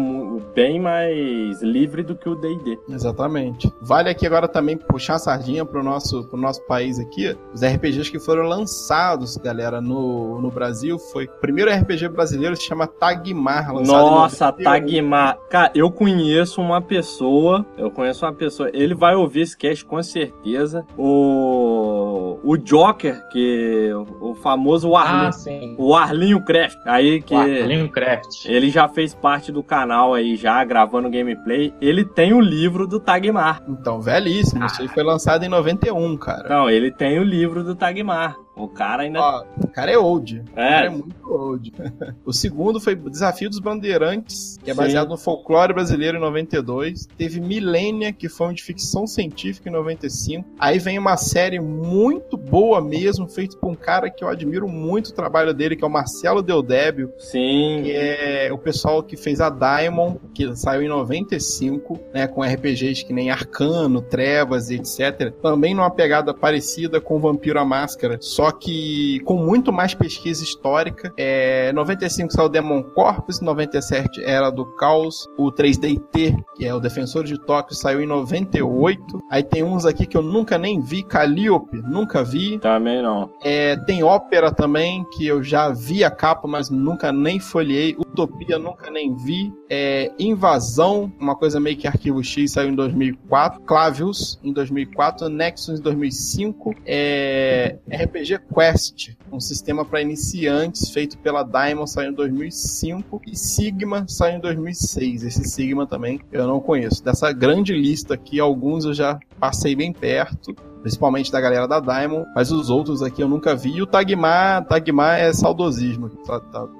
bem mais livre do que o D&D. Exatamente. Vale aqui agora também puxar a sardinha pro nosso, pro nosso país aqui. Os RPGs que foram lançados, galera, no, no Brasil, foi... O primeiro RPG brasileiro se chama Tagmar, Nossa, Tagmar. Cara, eu conheço uma pessoa, eu conheço uma pessoa, ele vai ouvir esse cast com certeza. O, o Joker, que o famoso Arlinho, ah, sim. o Arlinho Craft, aí que o Arlinho Craft. Ele já fez parte do canal aí já gravando gameplay. Ele tem o livro do Tagmar. Então, velhíssimo, ah. isso aí foi lançado em 91, cara. Não, ele tem o livro do Tagmar. O cara ainda. Ó, o cara é old. É. O cara é muito old. o segundo foi Desafio dos Bandeirantes, que é baseado Sim. no folclore brasileiro em 92. Teve Milênia, que foi um de ficção científica em 95. Aí vem uma série muito boa mesmo, feita por um cara que eu admiro muito o trabalho dele, que é o Marcelo Deodébio. Sim. Que é o pessoal que fez a Diamond, que saiu em 95, né? Com RPGs que nem Arcano, Trevas, etc. Também numa pegada parecida com Vampiro à Máscara. Só que com muito mais pesquisa histórica. É, 95 saiu Demon Corpus, 97 era do Caos, o 3DT, que é o Defensor de Tóquio, saiu em 98. Aí tem uns aqui que eu nunca nem vi, Calliope, nunca vi. Também não. É, tem Ópera também, que eu já vi a capa, mas nunca nem folhei. Utopia, nunca nem vi. É, Invasão, uma coisa meio que Arquivo X, saiu em 2004. Clavius, em 2004. Nexus, em 2005. É, RPG Quest, um sistema para iniciantes feito pela Diamond, saiu em 2005 e Sigma saiu em 2006. Esse Sigma também eu não conheço. Dessa grande lista aqui, alguns eu já passei bem perto, principalmente da galera da Diamond, mas os outros aqui eu nunca vi. E o Tagmar, Tagmar é saudosismo.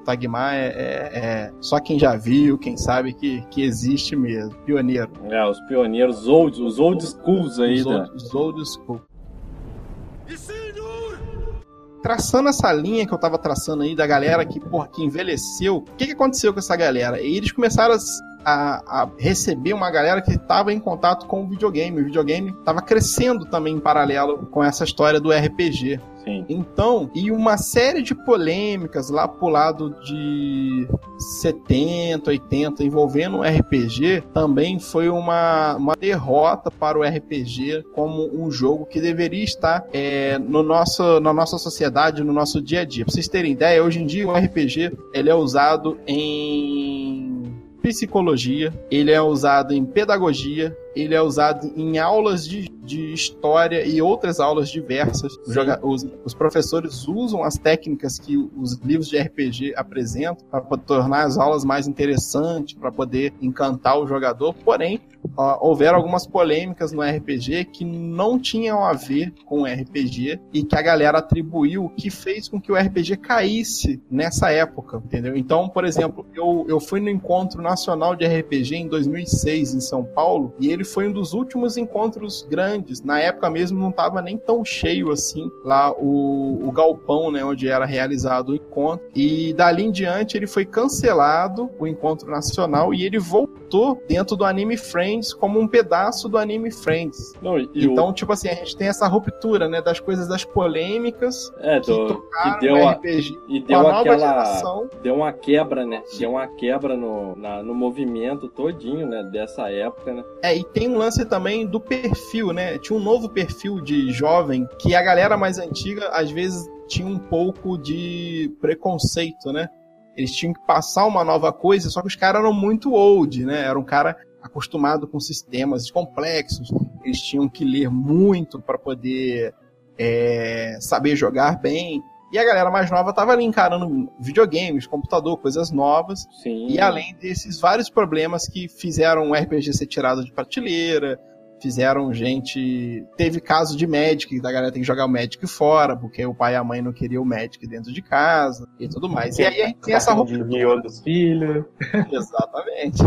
Tagmar é, é, é, só quem já viu, quem sabe que, que existe mesmo. Pioneiro. É, os pioneiros, old, os old schools aí. Os, da... old, os old schools traçando essa linha que eu tava traçando aí da galera que, porra, que envelheceu, o que, que aconteceu com essa galera? E eles começaram a, a, receber uma galera que estava em contato com o videogame. O videogame estava crescendo também em paralelo com essa história do RPG. Sim. Então, e uma série de polêmicas lá pro lado de 70, 80, envolvendo o RPG, também foi uma, uma derrota para o RPG como um jogo que deveria estar é, no nosso, na nossa sociedade, no nosso dia a dia. Pra vocês terem ideia, hoje em dia o RPG ele é usado em psicologia, ele é usado em pedagogia, ele é usado em aulas de, de história e outras aulas diversas. Os, os, professores usam as técnicas que os livros de RPG apresentam para tornar as aulas mais interessantes, para poder encantar o jogador. Porém, uh, houveram algumas polêmicas no RPG que não tinham a ver com o RPG e que a galera atribuiu, que fez com que o RPG caísse nessa época, entendeu? Então, por exemplo, eu, eu fui no Encontro Nacional de RPG em 2006 em São Paulo e ele ele foi um dos últimos encontros grandes. Na época mesmo não estava nem tão cheio assim lá o, o galpão, né, onde era realizado o encontro. E dali em diante ele foi cancelado, o encontro nacional, e ele voltou dentro do Anime Friends como um pedaço do Anime Friends. Não, então, o... tipo assim, a gente tem essa ruptura, né, das coisas das polêmicas é, que do, tocaram que deu no RPG. A, e deu aquela geração. deu uma quebra, né? Deu uma quebra no, na, no movimento todinho, né, dessa época, né? É, e tem um lance também do perfil, né? Tinha um novo perfil de jovem que a galera mais antiga às vezes tinha um pouco de preconceito, né? eles tinham que passar uma nova coisa, só que os caras eram muito old, né? Era um cara acostumado com sistemas complexos, eles tinham que ler muito para poder é, saber jogar bem. E a galera mais nova tava ali encarando videogames, computador, coisas novas. Sim. E além desses vários problemas que fizeram o RPG ser tirado de prateleira, fizeram gente. Teve caso de Magic, da galera tem que jogar o Magic fora, porque o pai e a mãe não queriam o Magic dentro de casa e tudo mais. E aí a gente tem essa roupa. dos filhos. Exatamente.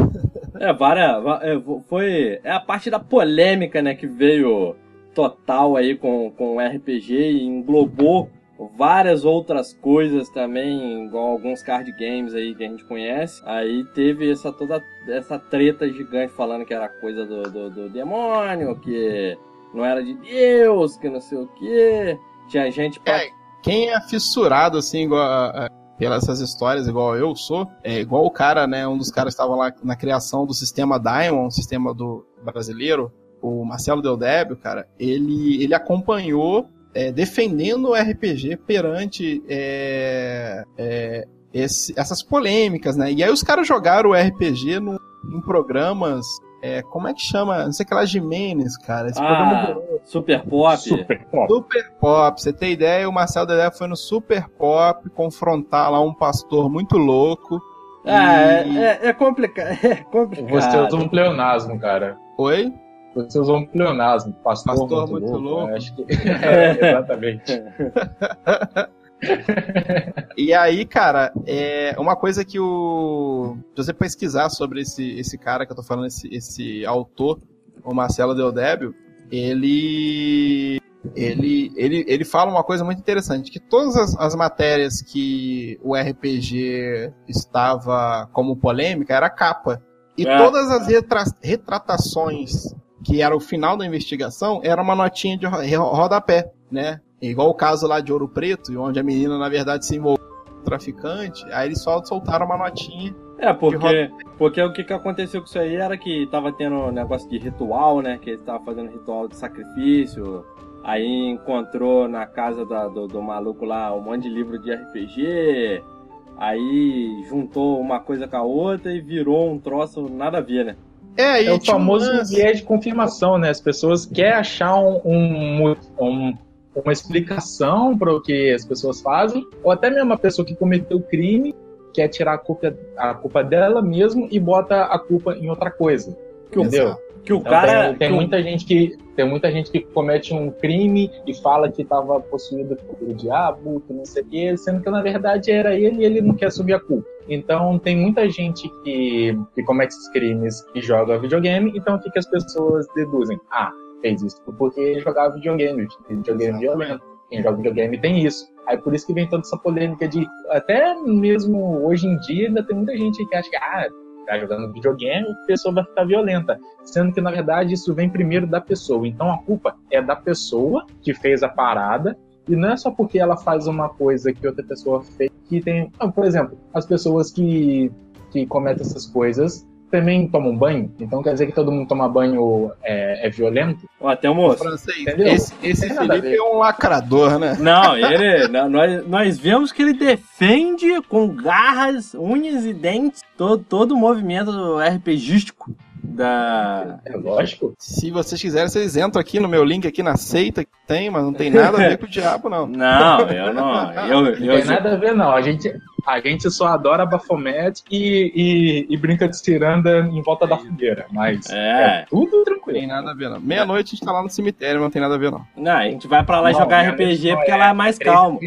É, várias. é, Foi. É a parte da polêmica, né, que veio total aí com, com o RPG e englobou várias outras coisas também, igual alguns card games aí que a gente conhece. Aí teve essa toda essa treta gigante falando que era coisa do, do, do demônio, que não era de Deus, que não sei o que. Tinha gente pra... É, quem é fissurado assim, igual a, a, pelas essas histórias, igual eu sou, é igual o cara, né? Um dos caras estava lá na criação do sistema Diamond, sistema do brasileiro, o Marcelo Del Débio, cara, ele, ele acompanhou é, defendendo o RPG perante é, é, esse, essas polêmicas, né? E aí os caras jogaram o RPG no, em programas. É, como é que chama? Não sei que lá, Jimenez, cara. Esse ah, Super Pop. Super Pop. Super Pop. Você tem ideia? O Marcelo Dedé foi no Super Pop confrontar lá um pastor muito louco. Ah, e... é, é, complicado. É complicado. Você usa um pleonasmo, cara. Oi? Você usou um pleonasmo, pastor, pastor muito, muito louco. louco. Acho que... é, exatamente. e aí, cara, é uma coisa que o. Se você pesquisar sobre esse, esse cara que eu tô falando, esse, esse autor, o Marcelo Deodébio, ele. Ele, ele, ele fala uma coisa muito interessante, que todas as, as matérias que o RPG estava como polêmica era capa. E é. todas as retra retratações que era o final da investigação, era uma notinha de rodapé, né? Igual o caso lá de Ouro Preto, onde a menina, na verdade, se envolveu com o traficante, aí eles só soltaram uma notinha. É, porque, porque o que, que aconteceu com isso aí era que tava tendo um negócio de ritual, né? Que ele tava fazendo ritual de sacrifício. Aí encontrou na casa da, do, do maluco lá um monte de livro de RPG. Aí juntou uma coisa com a outra e virou um troço nada a ver, né? É, é o famoso um viés de confirmação, né? As pessoas querem achar um, um, um uma explicação para o que as pessoas fazem, ou até mesmo a pessoa que cometeu o crime quer tirar a culpa, a culpa dela mesmo e bota a culpa em outra coisa. Que entendeu? Que o então, cara. Tem, tem que muita gente que tem muita gente que comete um crime e fala que estava possuído pelo diabo, que não sei o quê, sendo que na verdade era ele e ele não quer assumir a culpa. Então tem muita gente que, que comete esses crimes e joga videogame, então o que, que as pessoas deduzem? Ah, fez isso porque ele jogava videogame, videogame violento. Quem joga videogame tem isso. Aí por isso que vem toda essa polêmica de. Até mesmo hoje em dia ainda tem muita gente que acha que ah, tá jogando videogame, a pessoa vai ficar violenta. Sendo que, na verdade, isso vem primeiro da pessoa. Então a culpa é da pessoa que fez a parada. E não é só porque ela faz uma coisa que outra pessoa fez que tem. Por exemplo, as pessoas que, que cometem essas coisas também tomam banho, então quer dizer que todo mundo toma banho é, é violento? Ó, até o moço. Francês, esse, esse Felipe é um lacrador, né? Não, ele. nós, nós vemos que ele defende com garras, unhas e dentes todo, todo o movimento RPGístico da. É lógico. Se vocês quiserem, vocês entram aqui no meu link aqui na seita que tem, mas não tem nada a ver com o diabo, não. Não, eu não. Eu, eu, não tem nada a ver, não. A gente, a gente só adora Baphomet e, e, e brinca de ciranda em volta da fogueira, mas é, é tudo tranquilo. Tem nada a ver, não. Meia-noite a gente tá lá no cemitério, não tem nada a ver, não. Não, a gente vai pra lá não, jogar RPG porque é ela é mais calma.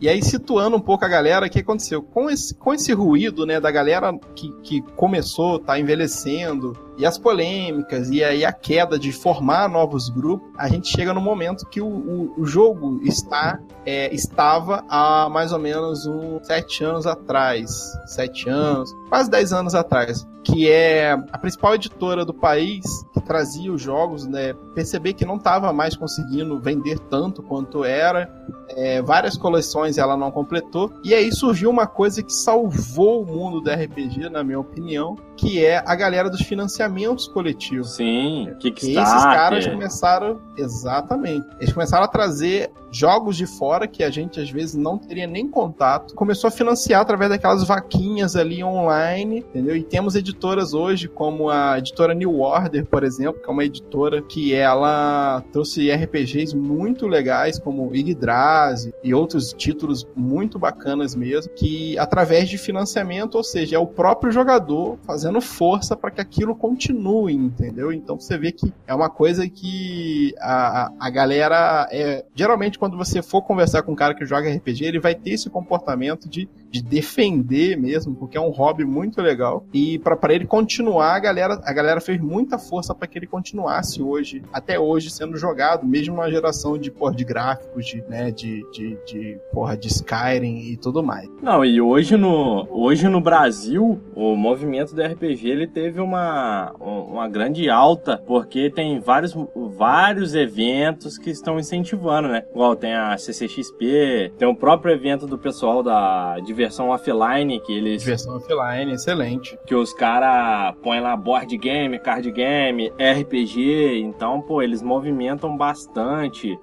E aí, situando um pouco a galera, o que aconteceu? Com esse, com esse ruído, né, da galera que, que começou, tá envelhecendo, e as polêmicas, e aí a queda de formar novos grupos, a gente chega no momento que o, o, o jogo está, é, estava há mais ou menos uns sete anos atrás, sete anos, quase dez anos atrás, que é a principal editora do país, que trazia os jogos, né, perceber que não estava mais conseguindo vender tanto quanto era, é, várias coleções ela não completou, e aí surgiu uma coisa que salvou o mundo do RPG, na minha opinião, que é a galera dos financiamentos coletivos. Sim, que esses caras começaram exatamente. Eles começaram a trazer jogos de fora que a gente às vezes não teria nem contato. Começou a financiar através daquelas vaquinhas ali online, entendeu? E temos editoras hoje como a editora New Order, por exemplo, que é uma editora que ela trouxe RPGs muito legais como Yggdrasil e outros títulos muito bacanas mesmo, que através de financiamento, ou seja, é o próprio jogador fazendo força para que aquilo continue, entendeu? Então você vê que é uma coisa que a, a, a galera é geralmente quando você for conversar com um cara que joga RPG, ele vai ter esse comportamento de, de defender mesmo, porque é um hobby muito legal. E para ele continuar, a galera, a galera fez muita força para que ele continuasse hoje, até hoje, sendo jogado, mesmo numa geração de, porra, de gráficos, de, né, de, de, de, porra, de Skyrim e tudo mais. Não, e hoje no, hoje no Brasil, o movimento do RPG ele teve uma, uma grande alta, porque tem vários, vários eventos que estão incentivando, né? Igual tem a CCXP, tem o próprio evento do pessoal da diversão offline, que eles. Diversão offline, excelente. Que os caras põem lá board game, card game, RPG, então, pô, eles movimentam bastante.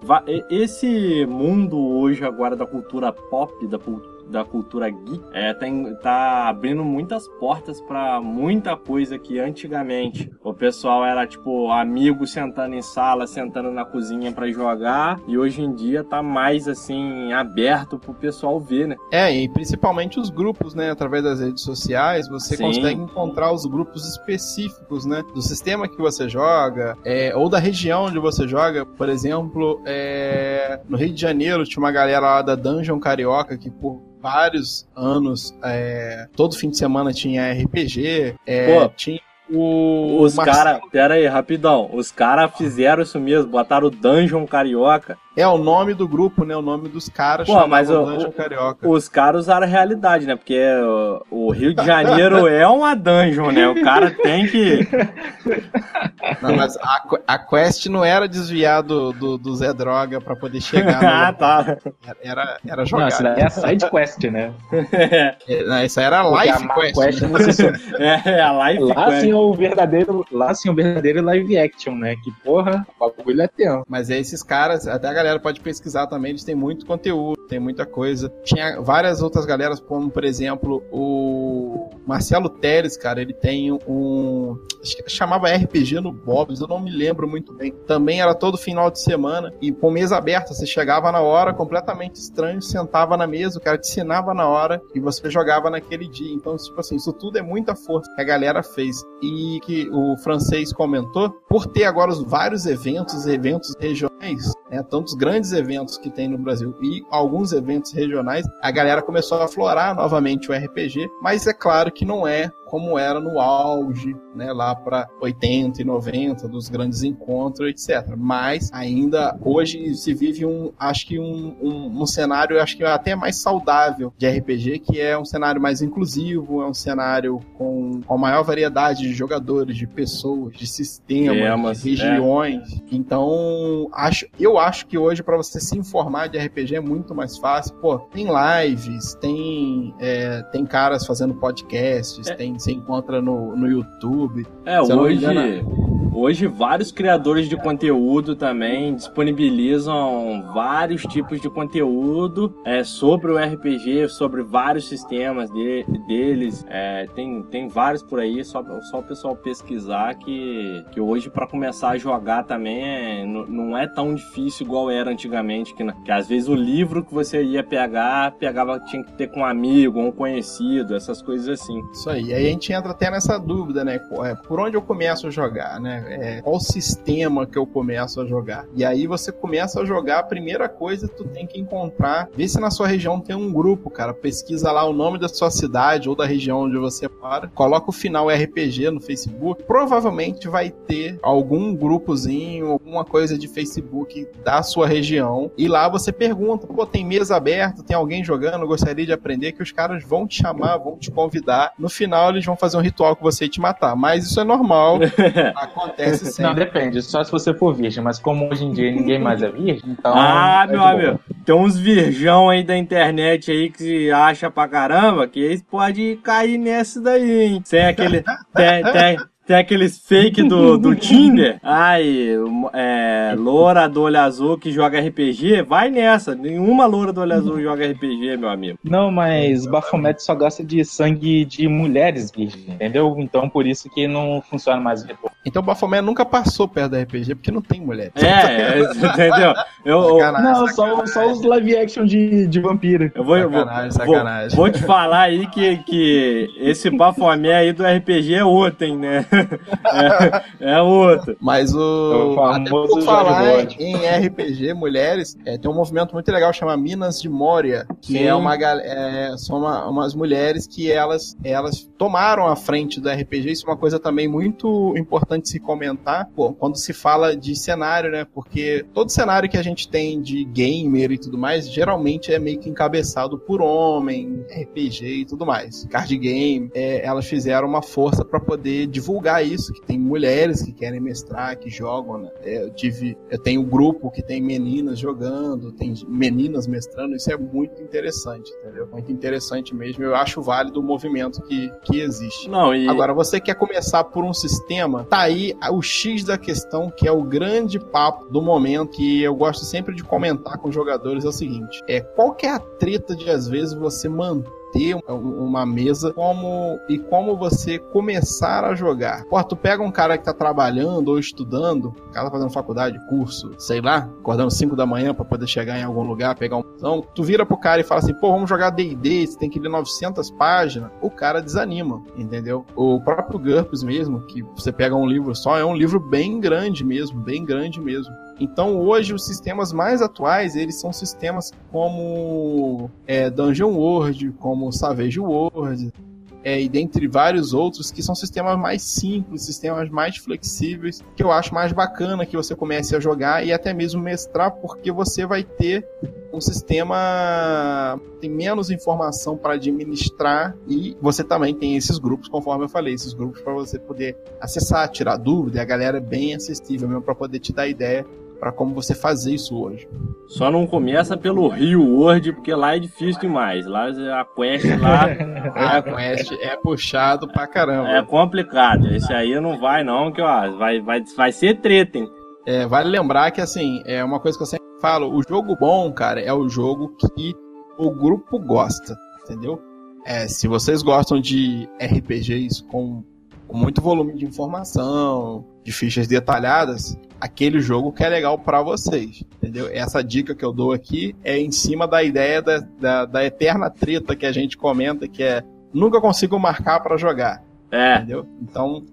Esse mundo hoje agora da cultura pop, da cultura da cultura geek é, tem, tá abrindo muitas portas para muita coisa que antigamente o pessoal era tipo amigo sentando em sala, sentando na cozinha para jogar e hoje em dia tá mais assim aberto pro pessoal ver, né? É, e principalmente os grupos, né? Através das redes sociais você Sim. consegue encontrar os grupos específicos, né? Do sistema que você joga é, ou da região onde você joga. Por exemplo, é, no Rio de Janeiro tinha uma galera lá da Dungeon Carioca que por vários anos, é, todo fim de semana tinha RPG, é, Pô, tinha o os caras, pera aí, rapidão. Os caras fizeram isso mesmo, botaram o Dungeon Carioca. É o nome do grupo, né? O nome dos caras. Pô, mas o, Dungeon Carioca. Os caras usaram a realidade, né? Porque o, o Rio de Janeiro é uma dungeon, né? O cara tem que. Não, mas a, a quest não era desviar do, do, do Zé Droga pra poder chegar. ah, tá. Era, era jogar. Não, isso é a side quest, né? É, não, essa era a live a quest. quest né? é, a live lá quest. Sim, o verdadeiro, lá sim o verdadeiro live action, né? Que porra, o bagulho é tempo. Mas é esses caras, até a galera pode pesquisar também, eles têm muito conteúdo, tem muita coisa. Tinha várias outras galeras, como por exemplo o Marcelo Teles, cara, ele tem um. Chamava RPG no Bob's, eu não me lembro muito bem. Também era todo final de semana e com mesa aberta. Você chegava na hora, completamente estranho, sentava na mesa, o cara te ensinava na hora e você jogava naquele dia. Então, tipo assim, isso tudo é muita força que a galera fez. E que o francês comentou, por ter agora os vários eventos, eventos regionais, né, tantos grandes eventos que tem no Brasil e alguns eventos regionais, a galera começou a aflorar novamente o RPG, mas é claro que não é como era no auge, né, lá para 80 e 90 dos grandes encontros, etc. Mas ainda hoje se vive um, acho que um, um, um, cenário, acho que até mais saudável de RPG, que é um cenário mais inclusivo, é um cenário com, com maior variedade de jogadores, de pessoas, de sistemas, Temas, de regiões. É. Então, acho, eu acho que hoje para você se informar de RPG é muito mais fácil. Pô, tem lives, tem, é, tem caras fazendo podcasts, é. tem você encontra no, no YouTube. É, hoje, hoje vários criadores de conteúdo também disponibilizam vários tipos de conteúdo é, sobre o RPG, sobre vários sistemas de, deles. É, tem, tem vários por aí, só, só o pessoal pesquisar que, que hoje para começar a jogar também é, não é tão difícil igual era antigamente, que, que às vezes o livro que você ia pegar, pegava, tinha que ter com um amigo, um conhecido, essas coisas assim. Isso aí. Aí gente entra até nessa dúvida, né? É, por onde eu começo a jogar, né? É, qual sistema que eu começo a jogar? E aí você começa a jogar, a primeira coisa tu tem que encontrar, ver se na sua região tem um grupo, cara. Pesquisa lá o nome da sua cidade ou da região onde você para, coloca o final RPG no Facebook, provavelmente vai ter algum grupozinho, alguma coisa de Facebook da sua região, e lá você pergunta, pô, tem mesa aberta, tem alguém jogando, gostaria de aprender, que os caras vão te chamar, vão te convidar. No final eles vão fazer um ritual com você e te matar. Mas isso é normal. acontece sempre. Não, depende, só se você for virgem, mas como hoje em dia ninguém mais é virgem, então. ah, é meu amigo, tem uns virgão aí da internet aí que se acha pra caramba que eles podem cair nessa daí, hein? Tem aquele. Tem, tem, tem aqueles fake do, do Tinder. Ai, é, loura do olho azul que joga RPG. Vai nessa. Nenhuma loura do olho azul joga RPG, meu amigo. Não, mas Baphomet só gosta de sangue de mulheres virgens, entendeu? Então por isso que não funciona mais o. Então o Baphomet nunca passou perto da RPG porque não tem mulher. É, entendeu? Eu, eu, Sacanagem, Não, só, sacanagem. só os live action de, de vampiro. eu vou, eu vou, Sacanagem, vou, sacanagem. vou te falar aí que, que esse Baphomet aí do RPG é outro, hein, né? É, é outro. Mas É o. famoso Até por falar em RPG, mulheres, é, tem um movimento muito legal chamado Minas de Moria, que Sim. é uma é, são uma- umas mulheres que elas, elas tomaram a frente do RPG. Isso é uma coisa também muito importante se comentar pô, quando se fala de cenário, né? Porque todo cenário que a gente tem de gamer e tudo mais, geralmente é meio que encabeçado por homem, RPG e tudo mais. Card game, é, elas fizeram uma força para poder divulgar isso, que tem mulheres que querem mestrar, que jogam, né? É, eu tive, eu tenho um grupo que tem meninas jogando, tem meninas mestrando, isso é muito interessante, entendeu? Muito interessante mesmo. Eu acho válido o movimento que, que existe. Não, e. Agora, você quer começar por um sistema, tá aí o X da questão, que é o grande papo do momento, que eu gosto sempre de comentar com os jogadores, é o seguinte: é qual que é a treta de às vezes você manter um- uma mesa como e como você começar a jogar. Pô, tu pega um cara que tá trabalhando ou estudando, o cara tá fazendo faculdade, curso, sei lá, acordando 5 da manhã pra poder chegar em algum lugar, pegar um. Então, tu vira pro cara e fala assim, pô, vamos jogar DD, você tem que ler 900 páginas. O cara desanima, entendeu? O próprio GURPS mesmo, que você pega um livro só, é um livro bem grande mesmo, bem grande mesmo. Então hoje os sistemas mais atuais eles são sistemas como é, Dungeon World, como Savage World, é, e dentre vários outros que são sistemas mais simples, sistemas mais flexíveis, que eu acho mais bacana que você comece a jogar e até mesmo mestrar, porque você vai ter um sistema tem menos informação para administrar e você também tem esses grupos, conforme eu falei, esses grupos para você poder acessar, tirar dúvida, e a galera é bem acessível mesmo para poder te dar ideia para como você fazer isso hoje. Só não começa pelo Rio World, porque lá é difícil demais. Lá a quest lá A quest é puxado pra caramba. é complicado. Esse aí não vai não, que ó, vai, vai, vai ser treta, hein? É, vale lembrar que, assim, é uma coisa que eu sempre falo: o jogo bom, cara, é o jogo que o grupo gosta, entendeu? É, se vocês gostam de RPGs com, com muito volume de informação, de fichas detalhadas, aquele jogo que é legal pra vocês, entendeu? Essa dica que eu dou aqui é em cima da ideia da, da, da eterna treta que a gente comenta, que é nunca consigo marcar pra jogar É, entendeu? Então,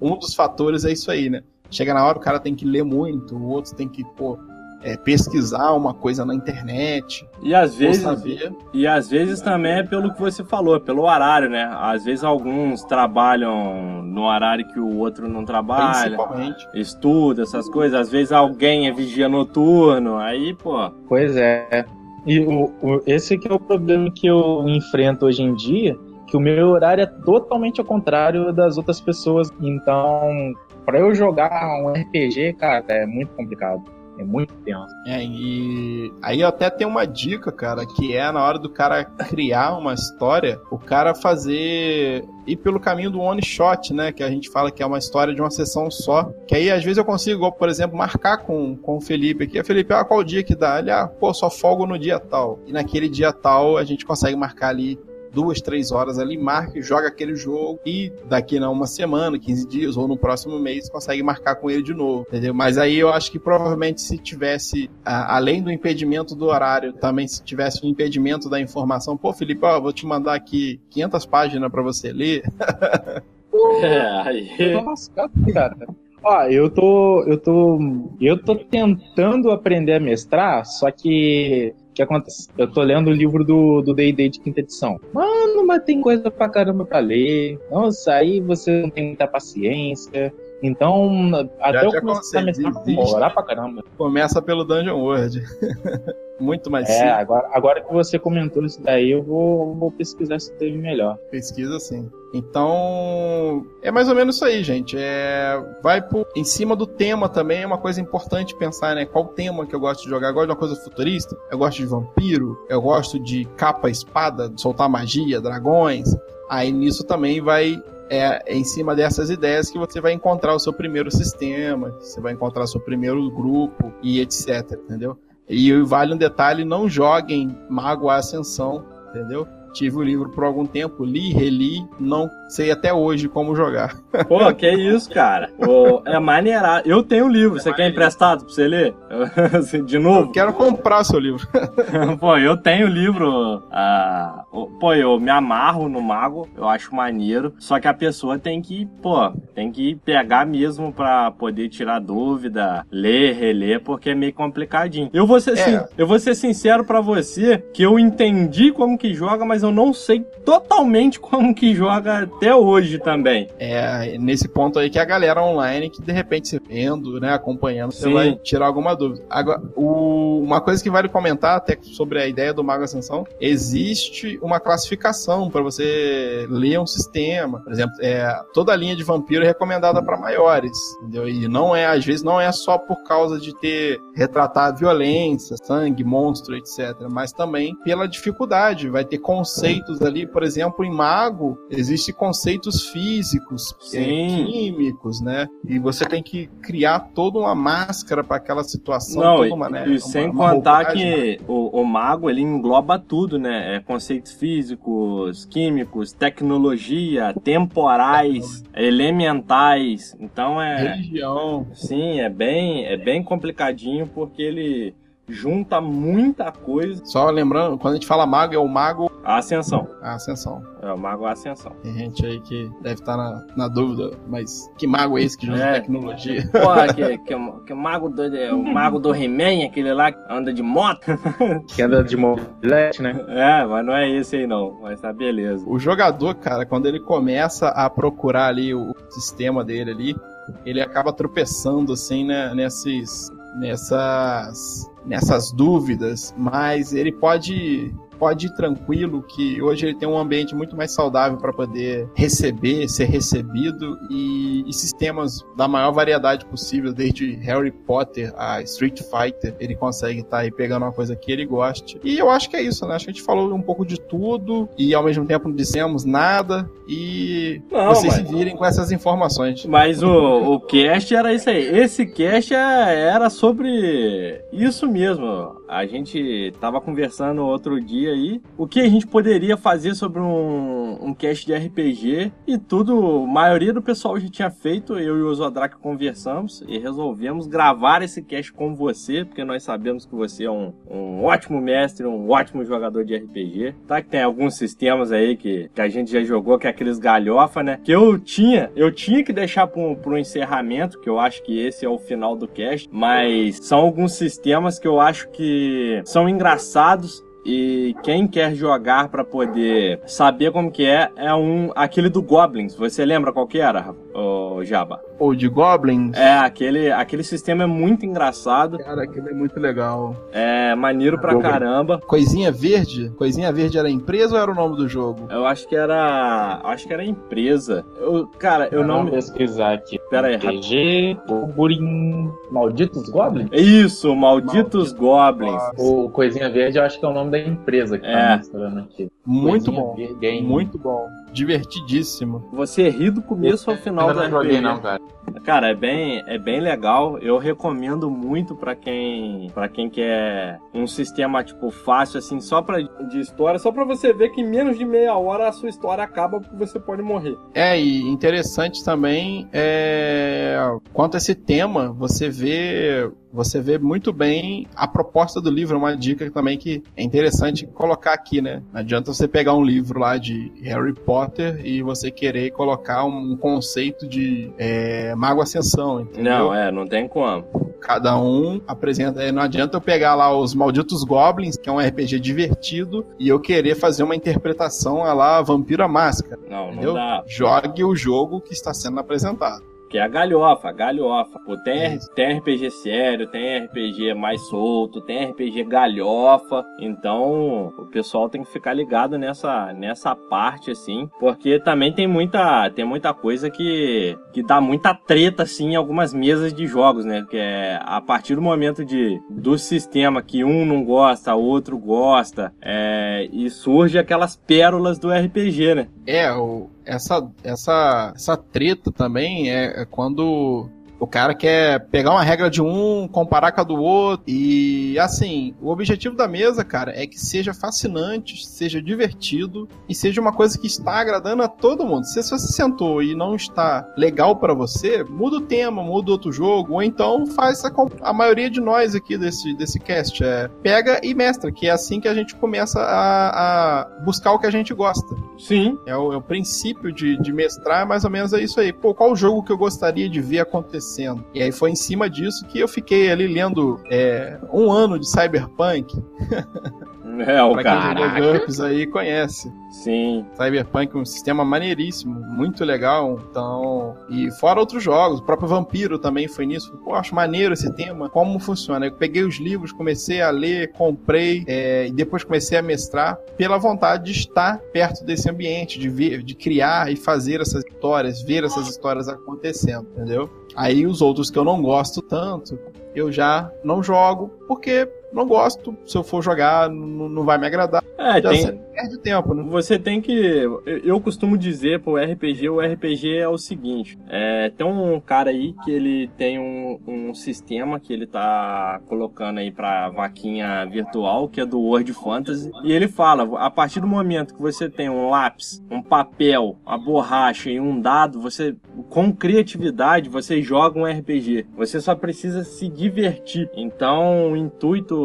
um dos fatores é isso aí, né? Chega na hora, o cara tem que ler muito, o outro tem que, pô, é, pesquisar uma coisa na internet, e às vezes saber. E às vezes também é pelo que você falou, pelo horário, né? Às vezes alguns trabalham no horário que o outro não trabalha, Principalmente. estuda, essas coisas. Às vezes alguém é vigia noturno, aí, pô. Pois é. E o, o- esse que é o problema que eu enfrento hoje em dia, que o meu horário é totalmente ao contrário das outras pessoas. Então, pra eu jogar um RPG, cara, é muito complicado. É muito tenso. É, e aí até tenho uma dica, cara, que é na hora do cara criar uma história, o cara fazer ir pelo caminho do one shot, né? Que a gente fala que é uma história de uma sessão só. Que aí às vezes eu consigo, por exemplo, marcar com, com o Felipe aqui. Felipe, ah, qual dia que dá? Ele, ah, pô, só folgo no dia tal. E naquele dia tal a gente consegue marcar ali duas, três horas ali, marca e joga aquele jogo e daqui a uma semana, 15 dias ou no próximo mês consegue marcar com ele de novo, entendeu? Mas aí eu acho que provavelmente se tivesse, a- além do impedimento do horário, também se tivesse o impedimento da informação, pô, Felipe, ó, vou te mandar aqui 500 páginas para você ler. É, aí. Nossa, cara. Ó, eu tô, eu tô, eu tô tentando aprender a mestrar, só que que acontece? Eu tô lendo o livro do do D&D de quinta edição. Mano, mas tem coisa pra caramba pra ler. Nossa, aí você não tem muita paciência. Então, até Já- eu já começar a demorar pra caramba. Começa pelo Dungeon World. Muito mais É, simples. agora, agora que você comentou isso daí, eu vou, vou pesquisar se teve melhor. Pesquisa sim. Então, é mais ou menos isso aí, gente. É, vai por, em cima do tema também, é uma coisa importante pensar, né? Qual tema que eu gosto de jogar? Eu gosto de uma coisa futurista? Eu gosto de vampiro? Eu gosto de capa, espada, de soltar magia, dragões? Aí nisso também vai. É, é em cima dessas ideias que você vai encontrar o seu primeiro sistema, você vai encontrar o seu primeiro grupo e etc, entendeu? E vale um detalhe, não joguem Mago à Ascensão, entendeu? Tive o livro por algum tempo, li, reli, não sei até hoje como jogar. Pô, que isso, cara. Pô, é maneirado. Eu tenho o livro, você quer emprestado pra você ler? Assim, De novo? Eu quero comprar seu livro. Pô, eu tenho o livro. ah, o- pô, eu me amarro no mago, eu acho maneiro. Só que a pessoa tem que, pô, tem que pegar mesmo pra poder tirar dúvida, ler, reler, porque é meio complicadinho. Eu vou ser, É. sin- eu vou ser sincero pra você que eu entendi como que joga, mas eu não sei totalmente como que joga até hoje também. É nesse ponto aí que a galera online, que de repente você vendo, né, acompanhando, você vai tirar alguma dúvida. Agora, o- uma coisa que vale comentar até sobre a ideia do Mago Ascensão, existe uma classificação para você ler um sistema. Por exemplo, é, toda a linha de vampiro é recomendada para maiores, entendeu? E não é, às vezes, não é só por causa de ter retratado violência, sangue, monstro, etc. Mas também pela dificuldade. Vai ter conceitos ali, por exemplo, em mago, existem conceitos físicos, é, Sim. químicos, né? E você tem que criar toda uma máscara para aquela situação, Não, toda e, uma, né, e uma- sem uma contar roupagem. que o, o mago ele engloba tudo, né? É conceitos físicos, químicos, tecnologia, temporais, elementais. Então é, religião. sim, é bem, é bem complicadinho porque ele junta muita coisa. Só lembrando, quando a gente fala mago, é o mago A ascensão, a ascensão. é o mago a ascensão. Tem gente aí que deve estar na, na dúvida, mas que mago é esse que usa É. tecnologia? Porra, que, que, que mago do é o mago do He-Man, aquele lá que anda de moto. Que anda de mobilete, né? É, mas não é esse aí não. Mas tá beleza. O jogador, cara, quando ele começa a procurar ali o sistema dele ali, ele acaba tropeçando assim, né, nesses, nessas, nessas dúvidas, mas ele pode pode ir tranquilo que hoje ele tem um ambiente muito mais saudável para poder receber, ser recebido e, e sistemas da maior variedade possível, desde Harry Potter a Street Fighter, ele consegue estar aí pegando uma coisa que ele goste. E eu acho que é isso, né? Acho que a gente falou um pouco de tudo e ao mesmo tempo não dissemos nada e Não, vocês mas- se virem com essas informações. Mas o, o cast era isso aí. Esse cast é- era sobre isso mesmo. A gente tava conversando outro dia aí o que a gente poderia fazer sobre um, um cast de RPG e tudo. A maioria do pessoal já tinha feito. Eu e o Zodrak conversamos e resolvemos gravar esse cast com você, porque nós sabemos que você é um, um ótimo mestre, um ótimo jogador de RPG. Tá que tem alguns sistemas aí que, que a gente já jogou, que é aqueles galhofa, né? Que eu tinha, eu tinha que deixar pro, pro encerramento, que eu acho que esse é o final do cast, mas são alguns sistemas que eu acho que são engraçados e quem quer jogar pra poder saber como que é, é um aquele do Goblins. Você lembra qual que era, o Jaba? Ou de Goblins. É, aquele, aquele sistema é muito engraçado, Cara, aquilo é muito legal. é maneiro pra Goblin. caramba. Coisinha Verde? Coisinha Verde era empresa ou era o nome do jogo? Eu acho que era, acho que era empresa. Eu, cara, eu não me pesquisar aqui. Pera aí, RPG, Goblin... Malditos Goblins? Isso, malditos goblins. O Coisinha Verde eu acho que é o nome da empresa que É. tá mostrando aqui. Muito Coisinha bom. Verde Game. Muito bom. Divertidíssimo. Você ri do começo ao final do não joguei não, cara. Cara, é bem, é bem legal. Eu recomendo muito pra quem, para quem quer um sistema tipo fácil assim, só para de história, só pra você ver que em menos de meia hora a sua história acaba porque você pode morrer. É, e interessante também é quanto a esse tema, você vê você vê muito bem a proposta do livro, é uma dica também que é interessante colocar aqui, né? Não adianta você pegar um livro lá de Harry Potter e você querer colocar um conceito de é, Mago Ascensão, entendeu? Não, é, não tem como. Cada um apresenta. é, Não adianta eu pegar lá os Malditos Goblins, que é um RPG divertido, e eu querer fazer uma interpretação a lá Vampira Máscara. Não, não Entendeu? dá. Jogue o jogo que está sendo apresentado. Que é a galhofa, a galhofa. Pô, tem, tem RPG sério, tem RPG mais solto, tem RPG galhofa. Então, o pessoal tem que ficar ligado nessa, nessa parte, assim. Porque também tem muita, tem muita coisa que, que dá muita treta, assim, em algumas mesas de jogos, né? Que é a partir do momento de, do sistema que um não gosta, outro gosta, é, e surge aquelas pérolas do RPG, né? É, o, essa, essa, essa treta também é, é quando o cara quer pegar uma regra de um, comparar com a do outro. E assim, o objetivo da mesa, cara, é que seja fascinante, seja divertido e seja uma coisa que está agradando a todo mundo. Se você sentou e não está legal para você, muda o tema, muda outro jogo, ou então faz a, a maioria de nós aqui desse, desse cast. É, pega e mestra, que é assim que a gente começa a, a buscar o que a gente gosta. Sim. É o, é o princípio de, de mestrar, mais ou menos é isso aí. Pô, qual jogo que eu gostaria de ver acontecer? Acontecendo. E aí foi em cima disso que eu fiquei ali lendo é, um ano de Cyberpunk. É, o cara. GURPS aí conhece. Sim. Cyberpunk é um sistema maneiríssimo, muito legal. Então, e fora outros jogos, o próprio Vampiro também foi nisso. Pô, acho maneiro esse tema. Como funciona? Eu peguei os livros, comecei a ler, comprei é, e depois comecei a mestrar pela vontade de estar perto desse ambiente, de ver, de criar e fazer essas histórias, ver essas histórias acontecendo, entendeu? Aí os outros que eu não gosto tanto, eu já não jogo, porque não gosto. Se eu for jogar, não, não vai me agradar. É, Já tem, você perde tempo, né? Você tem que. eu- Eu costumo dizer pro RPG, o RPG é o seguinte: é, tem um cara aí que ele tem um, um sistema que ele tá colocando aí pra vaquinha virtual, que é do World Fantasy, e ele fala: a partir do momento que você tem um lápis, um papel, uma borracha e um dado, você, com criatividade, você joga um RPG. Você só precisa se divertir. Então, o intuito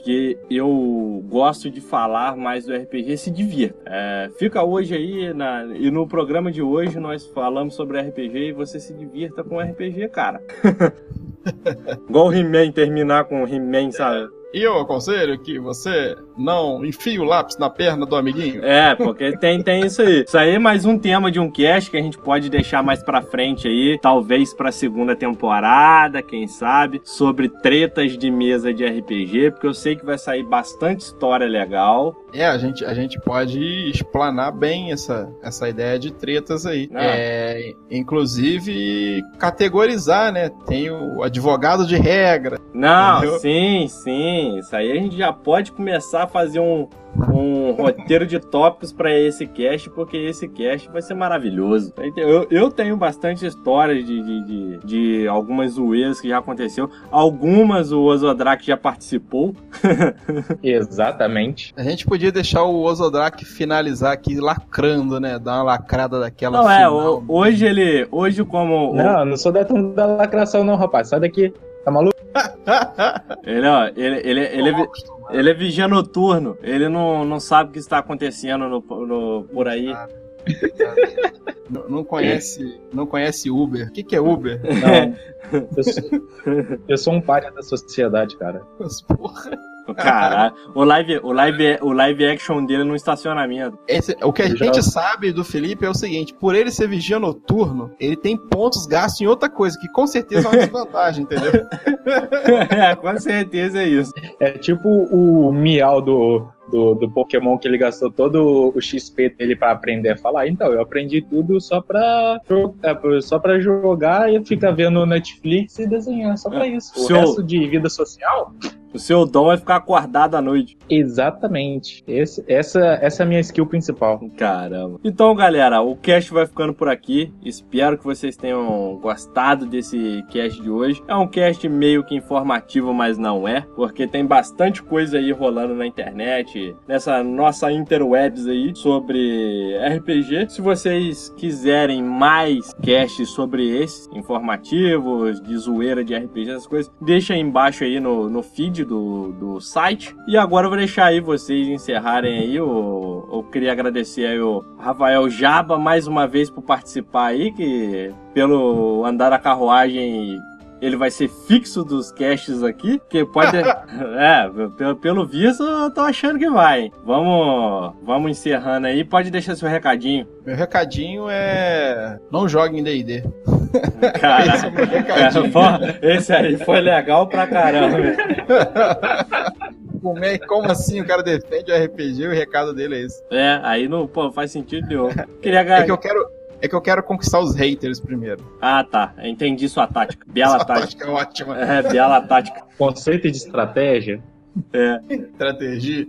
que eu gosto de falar mais do RPG se divirta. É, fica hoje aí, na- e no programa de hoje nós falamos sobre RPG e você se divirta com RPG, cara. Igual o He-Man terminar com o He-Man, sabe? E eu aconselho que você não enfie o lápis na perna do amiguinho. É, porque tem, tem isso aí. Isso aí é mais um tema de um cast que a gente pode deixar mais pra frente aí, talvez pra segunda temporada, quem sabe, sobre tretas de mesa de RPG, porque eu sei que vai sair bastante história legal. É, a gente, a gente pode explanar bem essa, essa ideia de tretas aí. Ah. É, inclusive, categorizar, né? Tem o advogado de regra. Não, Entendeu? sim, sim. Isso aí a gente já pode começar a fazer um, um roteiro de tópicos pra esse cast, porque esse cast vai ser maravilhoso. Eu, eu tenho bastante histórias de, de, de, de algumas zoeiras que já aconteceu. Algumas o Ozodrak já participou. Exatamente. A gente podia deixar o Ozodrak finalizar aqui lacrando, né? Dar uma lacrada daquela Não, é, final. o- hoje ele. Hoje, como. o- Não, não sou da da lacração, não, rapaz. Sai daqui. Tá maluco? Ele, ó, ele, ele, ele, é vi- ele é vigia noturno. Ele não, não sabe o que está acontecendo no, no- por aí. não, não conhece, não conhece Uber. O que, que é Uber? Não. Eu sou, eu sou um páreo da sociedade, cara. Mas, porra. Caralho. O live, o, live, o live action dele no estacionamento. Esse- o que a Eu já- gente sabe do Felipe é o seguinte: por ele ser vigia noturno, ele tem pontos gastos em outra coisa, que com certeza é uma desvantagem, entendeu? é, com certeza é isso. É tipo o miau do, do, do Pokémon que ele gastou todo o XP dele pra aprender a falar. Então, eu aprendi tudo só pra, é, só pra jogar e ficar vendo Netflix e desenhar, só pra isso. O Seu- resto de vida social, O seu dom é ficar acordado à noite. exatamente. Esse, essa, essa é a minha skill principal. Caramba. Então, galera, o cast vai ficando por aqui. Espero que vocês tenham gostado desse cast de hoje. É um cast meio que informativo, mas não é, porque tem bastante coisa aí rolando na internet, nessa nossa interwebs aí sobre RPG. Se vocês quiserem mais casts sobre esses informativos, de zoeira de RPG, essas coisas, deixa aí embaixo aí no, no feed do, do site. E agora eu vou deixar aí vocês encerrarem aí. Eu, eu queria agradecer aí o Rafael Jaba mais uma vez por participar aí, que pelo andar da carruagem ele vai ser fixo dos casts aqui, que pode. é, pelo, pelo visto, eu tô achando que vai. Vamos, vamos encerrando aí. Pode deixar seu recadinho. Meu recadinho é. Não jogue em DD. Cara, esse, é esse aí foi legal pra caramba. Como, é, como assim o cara defende o RPG e o recado dele é esse? É, aí não pô, faz sentido nenhum. Queria é que eu quero é que eu quero conquistar os haters primeiro. Ah, tá. Entendi sua tática. Bela sua tática. tática é ótima. É, bela tática. Conceito de estratégia. É. Estratégia.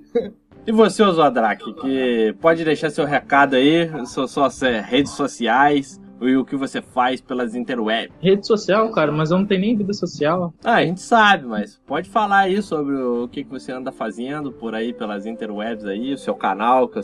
E você, Osodrak, que pode deixar seu recado aí, suas, suas redes sociais, e o que você faz pelas interwebs. Rede social, cara, mas eu não tenho nem vida social. Ah, a gente sabe, mas pode falar aí sobre o que, que você anda fazendo por aí pelas interwebs aí, o seu canal, que eu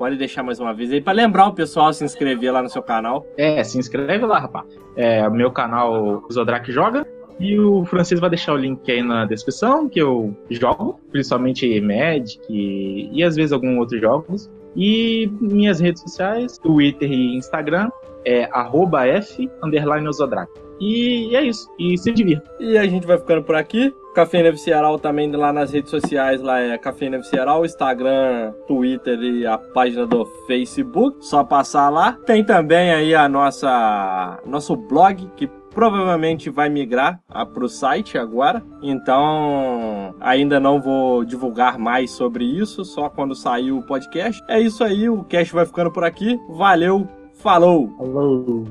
Pode deixar mais uma vez aí para lembrar o pessoal se inscrever lá no seu canal. É, se inscreve lá, rapaz. É, o meu canal Zodrak Joga. E o Francisco vai deixar o link aí na descrição, que eu jogo, principalmente Magic e, e às vezes alguns outros jogos. E minhas redes sociais, Twitter e Instagram, é arroba F underline. E é isso. E se divirta. E a gente vai ficando por aqui. Cafeína Visceral também lá nas redes sociais, lá é Cafeína Visceral, Instagram, Twitter e a página do Facebook. Só passar lá. Tem também aí a nossa nosso blog que provavelmente vai migrar para o site agora. Então, ainda não vou divulgar mais sobre isso, só quando sair o podcast. É isso aí, o cast vai ficando por aqui. Valeu, Falou! Falou!